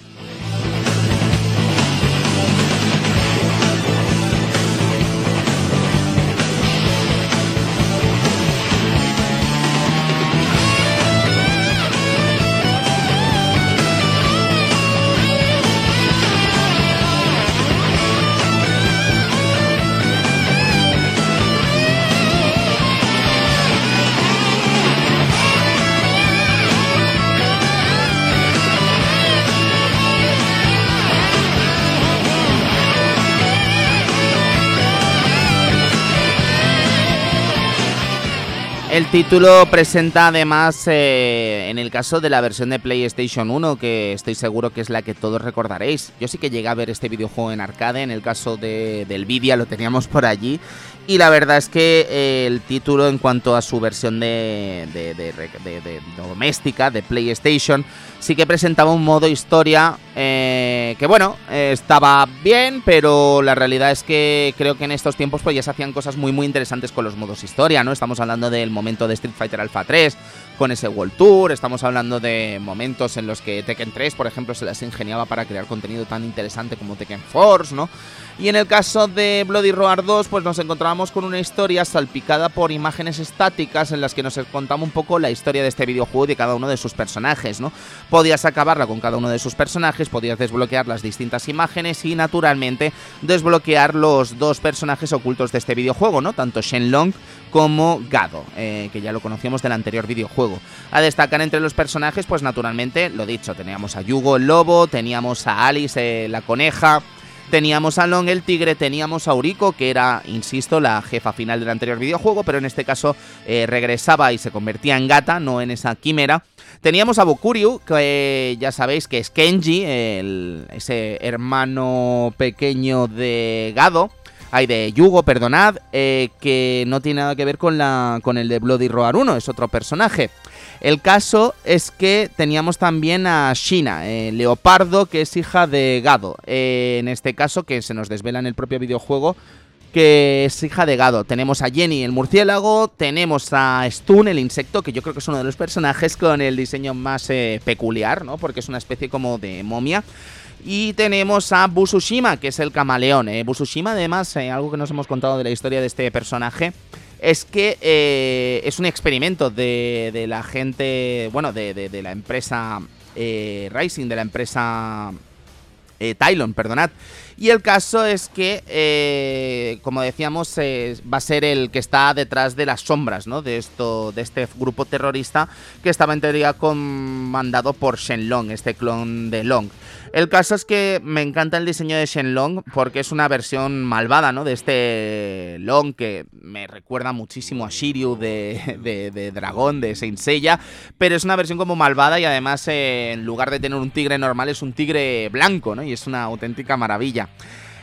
El título presenta además, eh, en el caso de la versión de PlayStation 1, que estoy seguro que es la que todos recordaréis. Yo sí que llegué a ver este videojuego en arcade, en el caso de, del Vidia lo teníamos por allí. Y la verdad es que eh, el título en cuanto a su versión de, de, de doméstica, de PlayStation, sí que presentaba un modo historia eh, que bueno, estaba bien, pero la realidad es que creo que en estos tiempos pues ya se hacían cosas muy muy interesantes con los modos historia, ¿no? Estamos hablando del momento de Street Fighter Alpha 3 con ese World Tour, estamos hablando de momentos en los que Tekken 3, por ejemplo, se las ingeniaba para crear contenido tan interesante como Tekken Force, ¿no? Y en el caso de Bloody Roar 2, pues nos encontrábamos con una historia salpicada por imágenes estáticas en las que nos contamos un poco la historia de este videojuego y de cada uno de sus personajes, ¿no? Podías acabarla con cada uno de sus personajes, podías desbloquear las distintas imágenes y naturalmente desbloquear los dos personajes ocultos de este videojuego, ¿no? Tanto Shenlong como Gado, eh, que ya lo conocíamos del anterior videojuego. A destacar entre los personajes, pues naturalmente, lo dicho, teníamos a Yugo el lobo, teníamos a Alice eh, la coneja, Teníamos a Long el tigre, teníamos a Uriko, que era, insisto, la jefa final del anterior videojuego, pero en este caso eh, regresaba y se convertía en gata, no en esa quimera. Teníamos a Bokuryu, que ya sabéis que es Kenji, ese hermano pequeño de Gado. De Yugo, perdonad, eh, que no tiene nada que ver con, la, con el de Bloody Roar 1, es otro personaje. El caso es que teníamos también a Shina, eh, Leopardo, que es hija de Gado. Eh, en este caso, que se nos desvela en el propio videojuego, que es hija de Gado. Tenemos a Jenny, el murciélago, tenemos a Stun, el insecto, que yo creo que es uno de los personajes con el diseño más eh, peculiar, ¿no? Porque es una especie como de momia. Y tenemos a Busushima, que es el camaleón. Busushima, además, algo que nos hemos contado de la historia de este personaje, es que eh, es un experimento de, la gente, bueno, de, la empresa eh, Rising, de la empresa eh, Tylon, perdonad. Y el caso es que, eh, como decíamos, va a ser el que está detrás de las sombras, ¿no? De esto, de este grupo terrorista que estaba en teoría comandado por Shenlong, este clon de Long. El caso es que me encanta el diseño de Shenlong porque es una versión malvada, ¿no? De este Long que me recuerda muchísimo a Shiryu de, de, Dragón, de Saint Seiya, pero es una versión como malvada y además eh, en lugar de tener un tigre normal es un tigre blanco, ¿no? Y es una auténtica maravilla.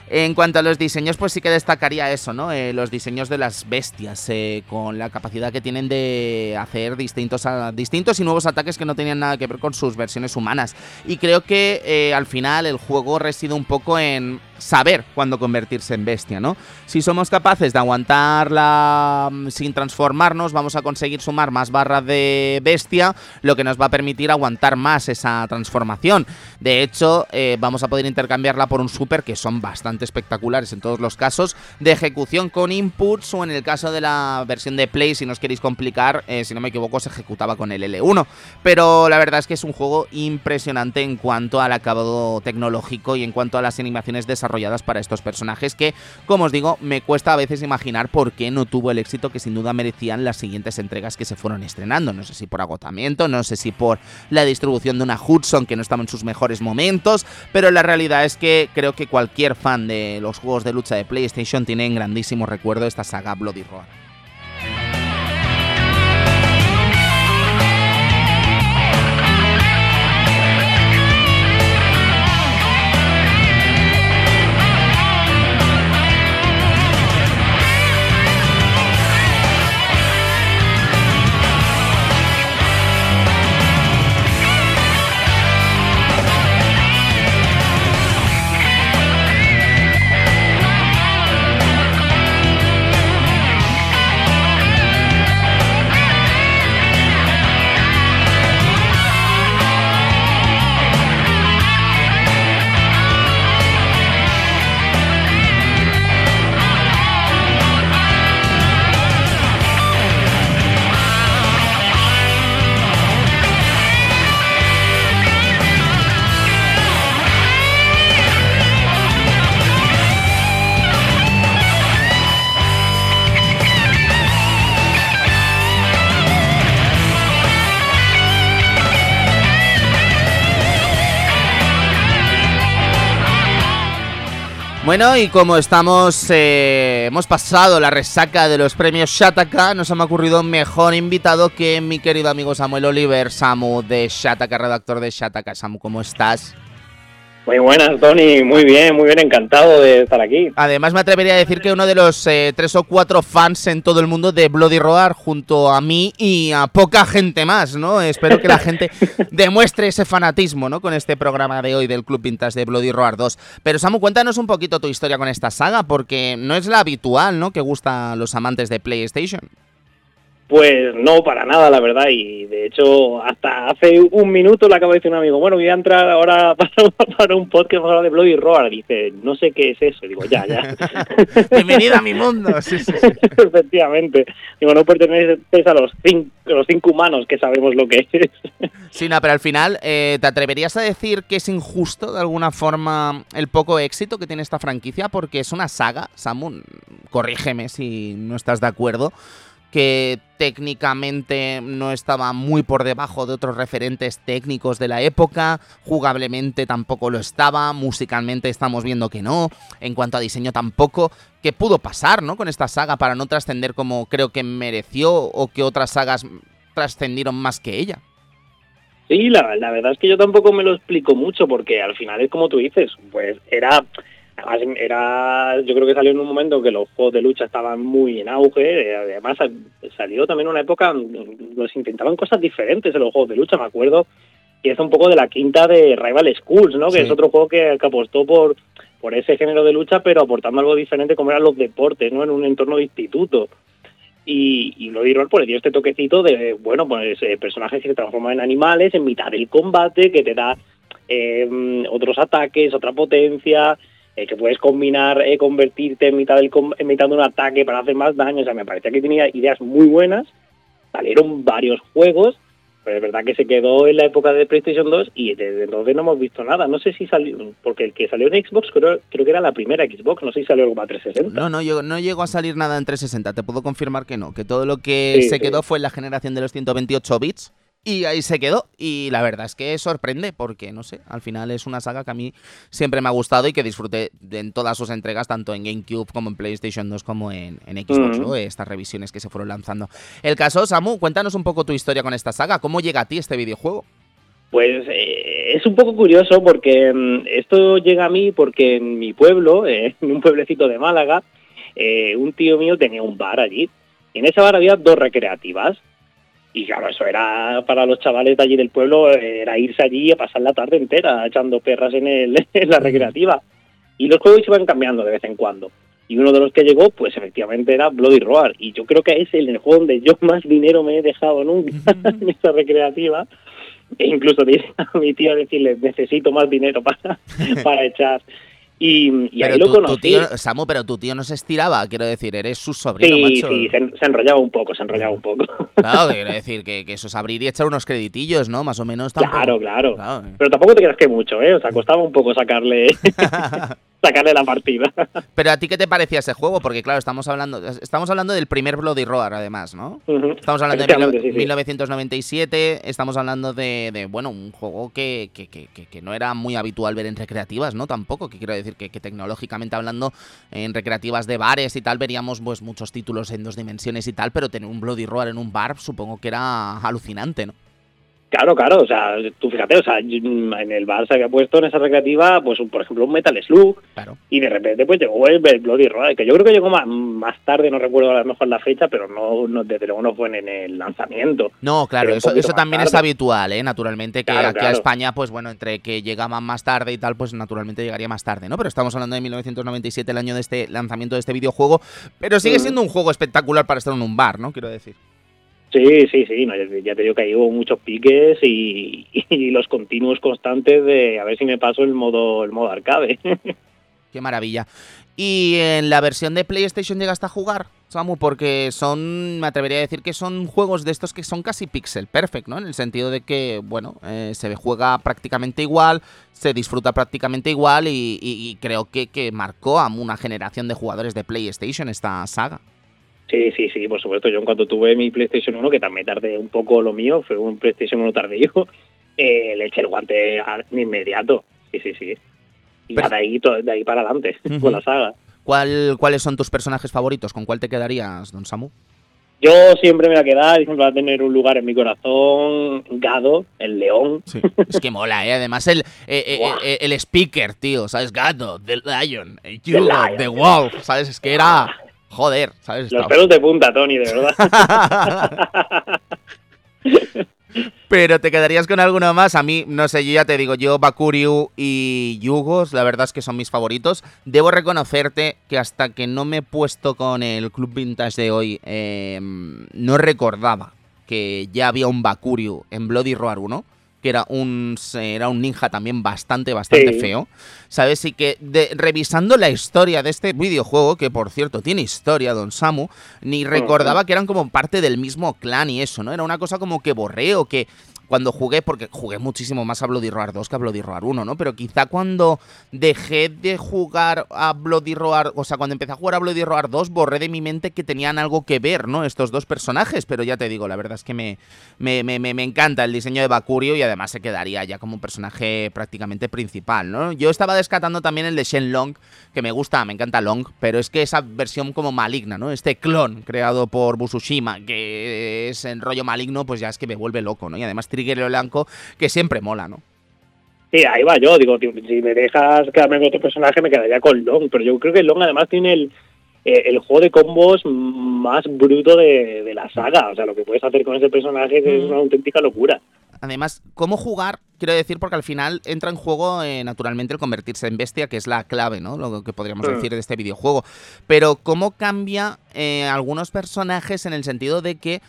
En cuanto a los diseños, pues sí que destacaría eso, ¿no? Eh, los diseños de las bestias, eh, con la capacidad que tienen de hacer distintos, distintos y nuevos ataques que no tenían nada que ver con sus versiones humanas. Y creo que eh, al final el juego reside un poco en saber cuándo convertirse en bestia, ¿no? Si somos capaces de aguantarla mm, sin transformarnos, vamos a conseguir sumar más barras de bestia, lo que nos va a permitir aguantar más esa transformación. De hecho, eh, vamos a poder intercambiarla por un super, que son bastante espectaculares en todos los casos, de ejecución con inputs o en el caso de la versión de Play, si no os queréis complicar, eh, si no me equivoco, se ejecutaba con el L1. Pero la verdad es que es un juego impresionante en cuanto al acabado tecnológico y en cuanto a las animaciones desarrolladas desarrolladas para estos personajes que, como os digo, me cuesta a veces imaginar por qué no tuvo el éxito que sin duda merecían las siguientes entregas que se fueron estrenando. No sé si por agotamiento, no sé si por la distribución de una Hudson que no estaba en sus mejores momentos, pero la realidad es que creo que cualquier fan de los juegos de lucha de PlayStation tiene en grandísimo recuerdo esta saga Bloody Roar. Bueno, y como estamos, eh, hemos pasado la resaca de los premios Shataka, nos ha ocurrido mejor invitado que mi querido amigo Samuel Oliver, Samu de Shataka, redactor de Shataka. Samu, ¿cómo estás?
Muy buenas, Tony. Muy bien, muy bien, encantado de estar aquí.
Además, me atrevería a decir que uno de los eh, tres o cuatro fans en todo el mundo de Bloody Roar, junto a mí y a poca gente más, ¿no? Espero que la gente [laughs] demuestre ese fanatismo, ¿no? Con este programa de hoy del Club Pintas de Bloody Roar 2. Pero, Samu, cuéntanos un poquito tu historia con esta saga, porque no es la habitual, ¿no? Que gusta a los amantes de PlayStation.
Pues no, para nada, la verdad. Y de hecho, hasta hace un minuto le acabo de decir un amigo, bueno, voy a entrar ahora [laughs] para, un podcast para hablar de Bloody Roar. Dice, no sé qué es eso. Digo, ya, ya. [laughs]
Bienvenida a mi mundo. Sí, sí, [laughs]
Efectivamente. Digo, no perteneces a los cinco, los cinco humanos que sabemos lo que es.
sí, no, pero al final, eh, ¿te atreverías a decir que es injusto de alguna forma el poco éxito que tiene esta franquicia? Porque es una saga, Samun, corrígeme si no estás de acuerdo que técnicamente no estaba muy por debajo de otros referentes técnicos de la época, jugablemente tampoco lo estaba, musicalmente estamos viendo que no, en cuanto a diseño tampoco, ¿qué pudo pasar ¿no? con esta saga para no trascender como creo que mereció o que otras sagas trascendieron más que ella?
Sí, la, la verdad es que yo tampoco me lo explico mucho porque al final es como tú dices, pues era era, yo creo que salió en un momento que los juegos de lucha estaban muy en auge, además salió también una época, nos intentaban cosas diferentes en los juegos de lucha, me acuerdo, y es un poco de la quinta de Rival Schools, ¿no? Que es otro juego que, apostó por, por ese género de lucha, pero aportando algo diferente como eran los deportes, ¿no? En un entorno de instituto. Y, y lo dieron por le dio este toquecito de, bueno, pues eh, personajes que se transforman en animales en mitad del combate, que te da eh, otros ataques, otra potencia, eh, que puedes combinar, eh, convertirte en mitad, del, en mitad de un ataque para hacer más daño. O sea, me parecía que tenía ideas muy buenas. Salieron varios juegos, pero es verdad que se quedó en la época de PlayStation 2 y desde entonces no hemos visto nada. No sé si salió, porque el que salió en Xbox creo, creo que era la primera Xbox, no sé si salió algo para 360.
No, no, no llegó a salir nada en 360, te puedo confirmar que no, que todo lo que se quedó fue en la generación de los 128 bits y ahí se quedó. Y la verdad es que sorprende porque, no sé, al final es una saga que a mí siempre me ha gustado y que disfruté en todas sus entregas, tanto en GameCube como en PlayStation 2 como en, Xbox, ¿no? Estas revisiones que se fueron lanzando. El caso, Samu, cuéntanos un poco tu historia con esta saga. ¿Cómo llega a ti este videojuego?
Pues eh, es un poco curioso porque mm, esto llega a mí porque en mi pueblo, eh, [laughs] en un pueblecito de Málaga, eh, un tío mío tenía un bar allí. Y en ese bar había dos recreativas. Y claro, eso era para los chavales de allí del pueblo, era irse allí a pasar la tarde entera echando perras en, el, [laughs] en la recreativa. Y los juegos se iban cambiando de vez en cuando. Y uno de los que llegó, pues efectivamente era Bloody Roar. Y yo creo que es el juego donde yo [laughs] más dinero me he dejado nunca en esta recreativa. E incluso [laughs] a mi tío decirle, necesito más dinero para, para echar. Y, ahí lo conocí.
tío, Samu, pero tu tío no se estiraba, quiero decir, eres su sobrino,
sí,
macho.
Sí, se, enrollaba un poco, se enrollaba un poco.
Claro, quiero decir que, eso es abrir y echar unos creditillos, ¿no? Más o menos
Claro, claro, claro. Pero tampoco te creas que mucho, ¿eh? O sea, costaba un poco sacarle [laughs] sacarle la partida. [laughs]
Pero a ti qué te parecía ese juego? Porque claro, estamos hablando estamos hablando del primer Bloody Roar además, ¿no? Estamos hablando de 1997, estamos hablando de, bueno, un juego que, que, que, que, no era muy habitual ver en recreativas, ¿no? Tampoco, que quiero decir que, tecnológicamente hablando en recreativas de bares y tal veríamos pues muchos títulos en dos dimensiones y tal, pero tener un Bloody Roar en un bar supongo que era alucinante, ¿no?
Claro, claro, o sea, tú fíjate, o sea, en el bar se había puesto en esa recreativa, pues por ejemplo un Metal Slug,
claro.
y de repente pues llegó el, Bloody Roar, que yo creo que llegó más, más tarde, no recuerdo a lo mejor la fecha, pero no, no desde luego no fue en, el lanzamiento.
No, claro, eso, eso también es habitual, ¿eh? naturalmente, que aquí a España, pues bueno, entre que llegaban más tarde y tal, pues naturalmente llegaría más tarde, ¿no? Pero estamos hablando de 1997, el año de este lanzamiento de este videojuego, pero sigue siendo un juego espectacular para estar en un bar, ¿no? Quiero decir.
Sí, sí, sí, ya te digo que hay hubo muchos piques [laughs] y, los continuos constantes de a ver si me paso el modo el modo arcade. [laughs]
Qué maravilla. ¿Y en la versión de PlayStation llegaste a jugar, Samu? Porque son, me atrevería a decir que son juegos de estos que son casi pixel perfect, ¿no? En el sentido de que, bueno, eh, se juega prácticamente igual, se disfruta prácticamente igual y, y creo que, que marcó a una generación de jugadores de PlayStation esta saga.
Sí, sí, sí, por supuesto. Yo en cuanto tuve mi PlayStation 1, que también tardé un poco lo mío, fue un PlayStation 1 tardío, [laughs] eh, le eché el guante inmediato. Sí, sí, sí. Y de, ahí, de ahí para adelante, [laughs] con la saga.
¿Cuál, ¿Cuáles son tus personajes favoritos? ¿Con cuál te quedarías, don Samu?
Yo siempre me voy a quedar siempre va a tener un lugar en mi corazón, Gado, el león.
Sí, es que mola, ¿eh? Además el, eh, eh, eh, el speaker, tío, ¿sabes? Gado, the lion, you, the wolf, ¿sabes? Es que era... Joder, ¿sabes?
Los pelos de punta, Tony, de verdad. [laughs]
Pero te quedarías con alguno más. A mí, no sé, yo ya te digo, yo, Bakuryu y Yugos, la verdad es que son mis favoritos. Debo reconocerte que hasta que no me he puesto con el Club Vintage de hoy, em, no recordaba que ya había un Bakuryu en Bloody Roar 1 que era un, era un ninja también bastante, bastante feo. ¿Sabes? Y que revisando la historia de este videojuego, que por cierto tiene historia, Don Samu, ni recordaba que eran como parte del mismo clan y eso, ¿no? Era una cosa como que borreo, que cuando jugué, porque jugué muchísimo más a Bloody Roar 2 que a Bloody Roar 1, ¿no? Pero quizá cuando dejé de jugar a Bloody Roar, o sea, cuando empecé a jugar a Bloody Roar 2, borré de mi mente que tenían algo que ver, ¿no? Estos dos personajes, pero ya te digo, la verdad es que me, me, me, me encanta el diseño de Bakurio y además se quedaría ya como un personaje prácticamente principal, ¿no? Yo estaba descatando también el de Shenlong, que me gusta, me encanta Long, pero es que esa versión como maligna, ¿no? Este clon creado por Busushima, que es en rollo maligno, pues ya es que me vuelve loco, ¿no? Y además Trigger Blanco, que siempre mola, ¿no?
Sí, ahí va yo, digo, si me dejas quedarme con otro personaje me quedaría con Long, pero yo creo que Long además tiene el, eh, el juego de combos más bruto de, la saga, o sea, lo que puedes hacer con ese personaje es mm. una auténtica locura.
Además, cómo jugar, quiero decir, porque al final entra en juego eh, naturalmente el convertirse en bestia, que es la clave, ¿no? Lo que podríamos mm. decir de este videojuego. Pero cómo cambia eh, algunos personajes en el sentido de que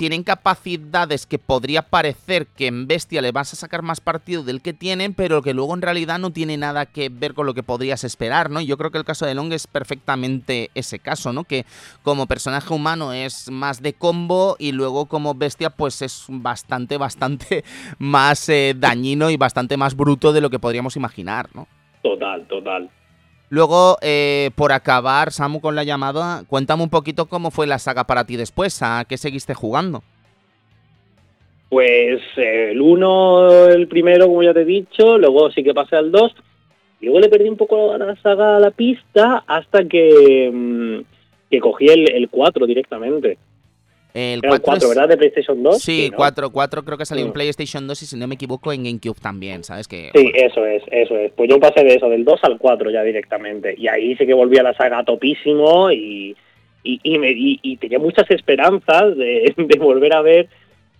tienen capacidades que podría parecer que en Bestia le vas a sacar más partido del que tienen, pero que luego en realidad no tiene nada que ver con lo que podrías esperar, ¿no? Yo creo que el caso de Long es perfectamente ese caso, ¿no? Que como personaje humano es más de combo y luego como Bestia pues es bastante, bastante [laughs] más eh, dañino y bastante más bruto de lo que podríamos imaginar, ¿no?
Total, total.
Luego, eh, por acabar, Samu, con la llamada, cuéntame un poquito cómo fue la saga para ti después, a qué seguiste jugando.
Pues el 1, el primero, como ya te he dicho, luego sí que pasé al 2, luego le perdí un poco la saga a la pista hasta que, mm, que cogí el, el 4 directamente.
El
Era el 4, ¿verdad? De PlayStation 2.
Sí,
¿no?
4, 4 creo que salió en
Mm.
PlayStation 2 y si no me equivoco en GameCube también, ¿sabes? Que,
Sí, eso es, eso es. Pues yo pasé de eso, del 2 al 4 ya directamente. Y ahí sí que volví a la saga topísimo y, y, y, me- y- y tenía muchas esperanzas de, [laughs] de volver a ver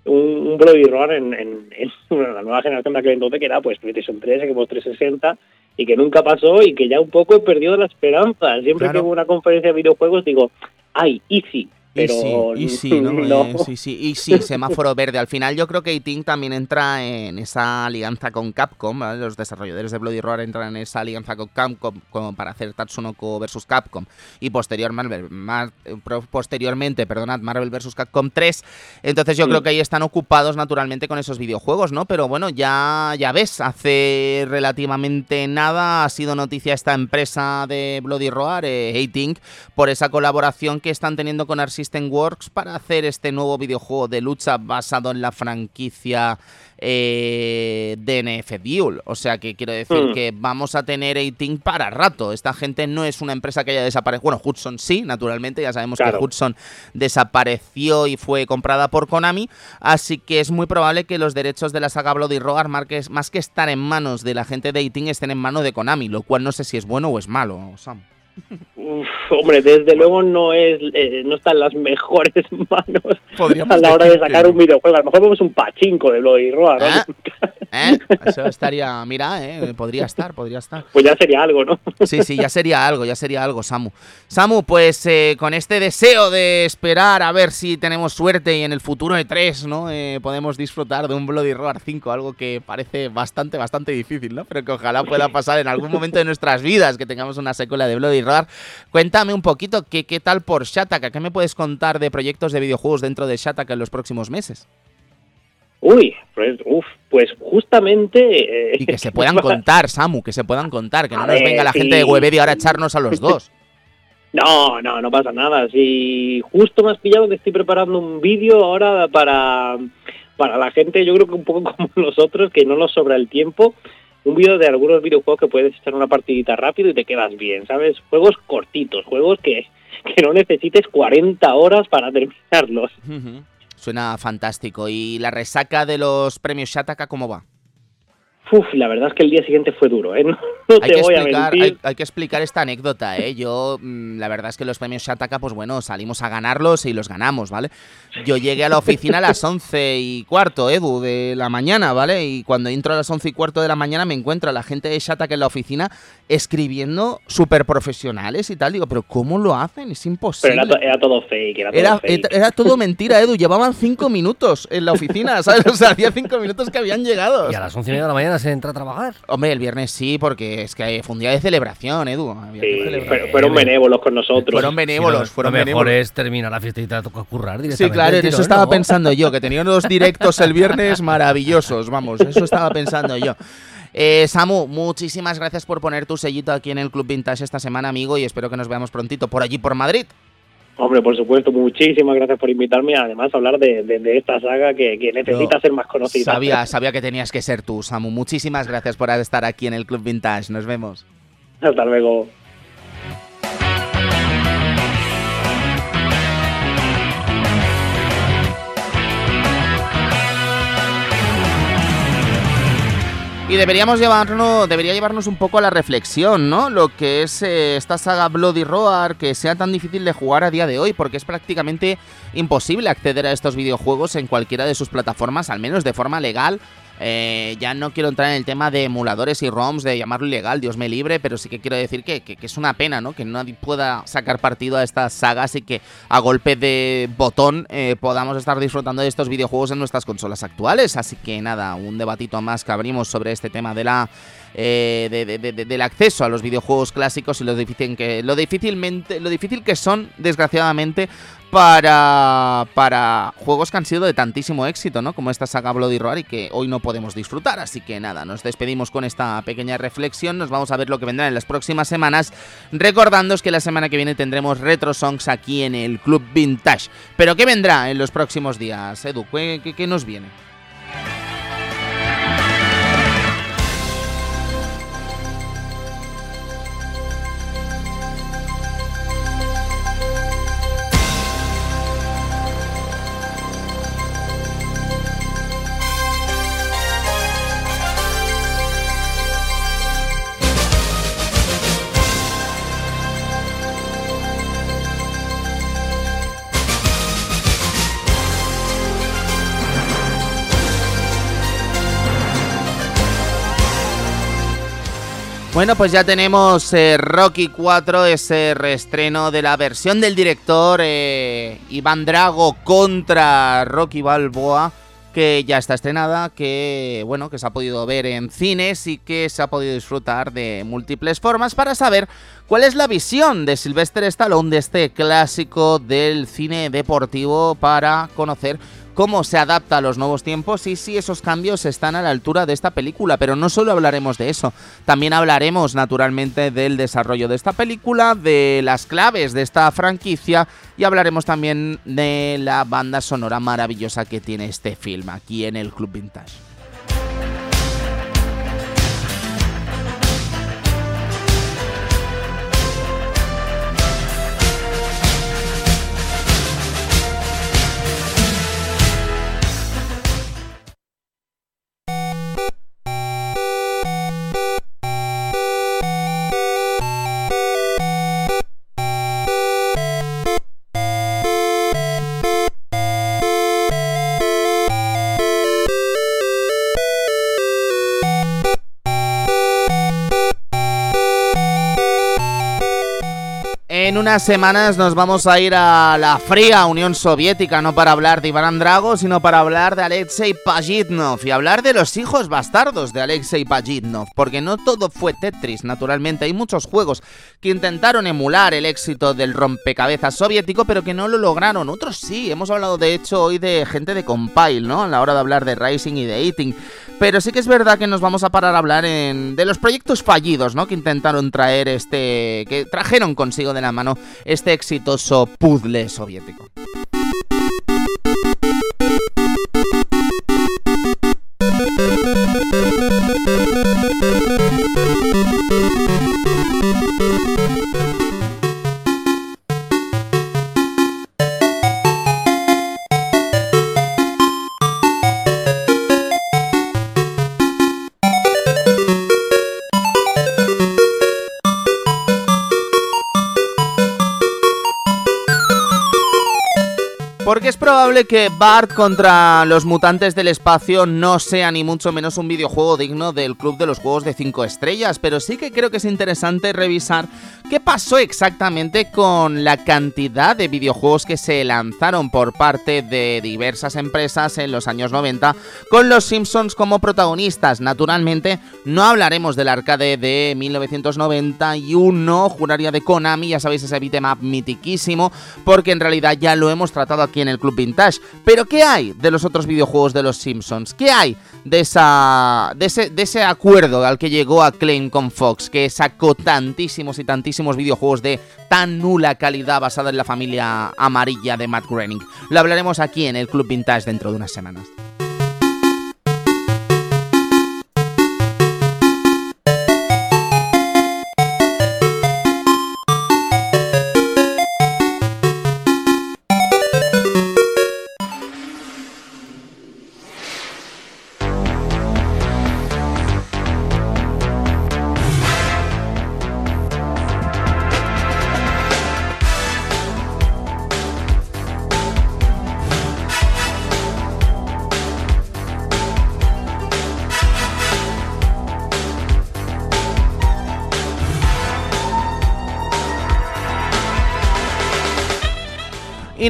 un, un Bloody Roar en, en- en [laughs] bueno, la nueva generación de aquel entonces, que era pues PlayStation 3, Xbox 360, y que nunca pasó y que ya un poco he perdido la esperanza. Siempre
Claro.
que hubo una conferencia de videojuegos digo, ay, easy. Pero
Easy, easy, ¿no? [laughs]
no.
Eh, sí, sí, y sí, semáforo verde. Al final yo creo que Iting también entra en esa alianza con Capcom, ¿vale? Los desarrolladores de Bloody Roar entran en esa alianza con Capcom como para hacer Tatsunoko versus Capcom y posterior Marvel, mar- eh, posteriormente, perdonad, Marvel versus Capcom 3. Entonces yo
Mm.
creo que ahí están ocupados naturalmente con esos videojuegos, ¿no? Pero bueno, ya, ya ves, hace relativamente nada ha sido noticia esta empresa de Bloody Roar, eh, Hating, por esa colaboración que están teniendo con Art System Works para hacer este nuevo videojuego de lucha basado en la franquicia eh, DNF Duel. O sea que quiero decir
Hmm.
que vamos a tener Hating para rato. Esta gente no es una empresa que haya desaparecido. Bueno, Hudson sí, naturalmente, ya sabemos
Claro.
que Hudson desapareció y fue comprada por Konami, así que es muy probable que los derechos de la saga Bloody Roar, más que estar en manos de la gente de Hating, estén en manos de Konami, lo cual no sé si es bueno o es malo, Sam.
Uf, hombre, desde luego no es eh, no está en las mejores [laughs] manos
Podríamos
a la hora de
que
sacar un videojuego. A lo mejor vemos un pachinko de Bloody Roar, ¿no?
¿Eh? [laughs] ¿Eh? Eso estaría, mira, eh, podría estar, podría estar.
Pues ya sería algo, ¿no?
Sí, sí, ya sería algo, ya sería algo, Samu. Samu, pues eh, con este deseo de esperar a ver si tenemos suerte y en el futuro de 3, ¿no? Eh, podemos disfrutar de un Bloody Roar 5, algo que parece bastante, bastante difícil, ¿no? Pero que ojalá pueda pasar en algún momento de nuestras vidas, que tengamos una secuela de Bloody Roar. Cuéntame un poquito qué, qué tal por Shataka, ¿qué me puedes contar de proyectos de videojuegos dentro de Shataka en los próximos meses?
Uy, pues, uf, pues justamente... eh,
Y que [laughs] se puedan
va-
contar, Samu, que se puedan contar, que no nos
ver,
venga la
sí.
gente de Webedia ahora a echarnos a los [laughs] dos.
No, no, no pasa nada. Si justo me has pillado que estoy preparando un vídeo ahora para, para la gente, yo creo que un poco [laughs] como nosotros, que no nos sobra el tiempo, un vídeo de algunos videojuegos que puedes echar una partidita rápido y te quedas bien, ¿sabes? Juegos cortitos, juegos que, que no necesites 40 horas para terminarlos.
Suena fantástico. ¿Y la resaca de los premios Shataka cómo va?
Uf, la verdad es que el día siguiente fue duro, ¿eh? [laughs] No, no
Hay
te
que,
voy a
explicar,
mentir.
hay, hay que explicar esta anécdota, ¿eh? Yo, mm, la verdad es que los premios Shataka, pues bueno, salimos a ganarlos y los ganamos, ¿vale? Yo llegué a la oficina a las 11 y cuarto, Edu, de la mañana, ¿vale? Y cuando entro a las 11 y cuarto de la mañana me encuentro a la gente de Shataka en la oficina escribiendo súper profesionales y tal. Digo, pero ¿cómo lo hacen? Es
Pero
imposible.
era, to- era todo fake, era todo
Era,
fake.
era todo mentira, Edu. Llevaban cinco minutos en la oficina, ¿sabes? O sea, hacía cinco minutos que habían llegado.
Y a las once y media de la mañana se entra a trabajar.
Hombre, el viernes sí, porque es que fue un día de celebración, Edu. Había que
Sí, fueron benévolos con nosotros.
Fueron benévolos,
Si no,
fueron
lo mejor
benévolos.
es terminar la fiesta y te toca currar
Sí,
directamente.
claro, en
del
eso estaba
¿no?
pensando yo, que tenían unos directos el viernes [laughs] maravillosos, vamos, eso estaba pensando yo. Eh, Samu, muchísimas gracias por poner tu sellito aquí en el Club Vintage esta semana, amigo, y espero que nos veamos prontito por allí, por Madrid.
Hombre, por supuesto, muchísimas gracias por invitarme a además hablar de, de- de esta saga que, que necesita
Yo
ser más conocida.
Sabía, sabía que tenías que ser tú, Samu. Muchísimas gracias por estar aquí en el Club Vintage. Nos vemos.
Hasta luego.
Y deberíamos llevarnos, debería llevarnos un poco a la reflexión, ¿no? Lo que es eh, esta saga Bloody Roar, que sea tan difícil de jugar a día de hoy, porque es prácticamente imposible acceder a estos videojuegos en cualquiera de sus plataformas, al menos de forma legal. Eh, ya no quiero entrar en el tema de emuladores y ROMs, de llamarlo ilegal, Dios me libre, pero sí que quiero decir que, que- es una pena, ¿no? Que nadie pueda sacar partido a estas sagas y que a golpe de botón eh, podamos estar disfrutando de estos videojuegos en nuestras consolas actuales. Así que nada, un debatito más que abrimos sobre este tema de la eh, de- de- de- de- del acceso a los videojuegos clásicos y lo difícil que lo difícilmente lo difícil que son desgraciadamente para para juegos que han sido de tantísimo éxito, ¿no? Como esta saga Bloody Roar y que hoy no podemos disfrutar, así que nada, nos despedimos con esta pequeña reflexión, nos vamos a ver lo que vendrá en las próximas semanas, recordándoos que la semana que viene tendremos Retro Songs aquí en el Club Vintage. Pero ¿qué vendrá en los próximos días, Edu? ¿Qué, qué- qué nos viene? Bueno, pues ya tenemos eh, Rocky 4, ese reestreno de la versión del director eh, Iván Drago contra Rocky Balboa, que ya está estrenada, que bueno, que se ha podido ver en cines y que se ha podido disfrutar de múltiples formas para saber cuál es la visión de Sylvester Stallone de este clásico del cine deportivo para conocer cómo se adapta a los nuevos tiempos y si esos cambios están a la altura de esta película. Pero no solo hablaremos de eso, también hablaremos naturalmente del desarrollo de esta película, de las claves de esta franquicia y hablaremos también de la banda sonora maravillosa que tiene este film aquí en el Club Vintage. En unas semanas nos vamos a ir a la fría Unión Soviética, no para hablar de Iván Drago, sino para hablar de Alexei Pajitnov y hablar de los hijos bastardos de Alexei Pajitnov, porque no todo fue Tetris, naturalmente. Hay muchos juegos que intentaron emular el éxito del rompecabezas soviético, pero que no lo lograron. Otros sí, hemos hablado de hecho hoy de gente de Compile, ¿no? A la hora de hablar de Rising y de Eating. Pero sí que es verdad que nos vamos a parar a hablar en, de los proyectos fallidos, ¿no? Que intentaron traer este. que trajeron consigo de la mano este exitoso puzzle soviético. Que Bart contra los mutantes del espacio no sea ni mucho menos un videojuego digno del club de los juegos de 5 estrellas, pero sí que creo que es interesante revisar qué pasó exactamente con la cantidad de videojuegos que se lanzaron por parte de diversas empresas en los años 90 con los Simpsons como protagonistas. Naturalmente, no hablaremos del arcade de 1991, juraría de Konami, ya sabéis ese beatmap mitiquísimo, porque en realidad ya lo hemos tratado aquí en el Club Vintage. Pero ¿qué hay de los otros videojuegos de los Simpsons? ¿Qué hay de, esa, de, ese, acuerdo al que llegó a Claim con Fox, que sacó tantísimos y tantísimos videojuegos de tan nula calidad basada en la familia amarilla de Matt Groening? Lo hablaremos aquí en el Club Vintage dentro de unas semanas.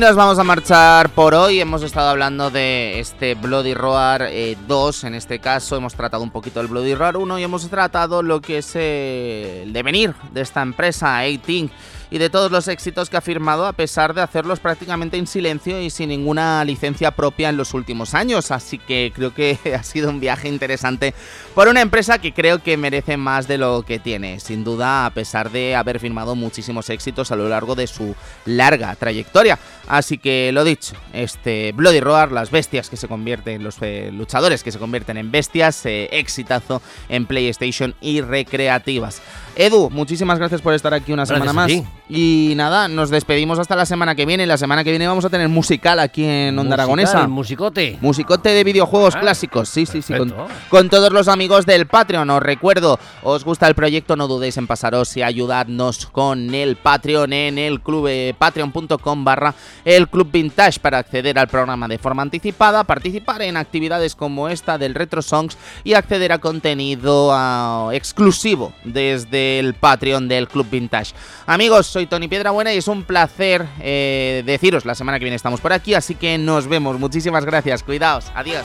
Nos vamos a marchar por hoy. Hemos estado hablando de este Bloody Roar 2. en este caso, hemos tratado un poquito el Bloody Roar 1 y hemos tratado lo que es eh, el devenir de esta empresa, 18 y de todos los éxitos que ha firmado a pesar de hacerlos prácticamente en silencio y sin ninguna licencia propia en los últimos años. Así que creo que [laughs] ha sido un viaje interesante por una empresa que creo que merece más de lo que tiene, sin duda, a pesar de haber firmado muchísimos éxitos a lo largo de su larga trayectoria. Así que lo dicho, este Bloody Roar, las bestias que se convierten, los eh, luchadores que se convierten en bestias, eh, exitazo en PlayStation y recreativas. Edu, muchísimas gracias por estar aquí una semana más. Y nada, nos despedimos hasta la semana que viene. La semana que viene vamos a tener musical aquí en Onda Aragonesa.
Musicote.
Musicote de videojuegos
Ah,
clásicos. Sí, sí, sí. Con, todos los amigos del Patreon. Os recuerdo, os gusta el proyecto, no dudéis en pasaros y ayudarnos con el Patreon en el club eh, patreon.com barra el club vintage para acceder al programa de forma anticipada, participar en actividades como esta del Retro Songs y acceder a contenido ah, exclusivo desde el Patreon del club vintage. Amigos, soy Tony Piedrabuena y es un placer eh, deciros la semana que viene estamos por aquí, así que nos vemos. Muchísimas gracias, cuidaos, adiós.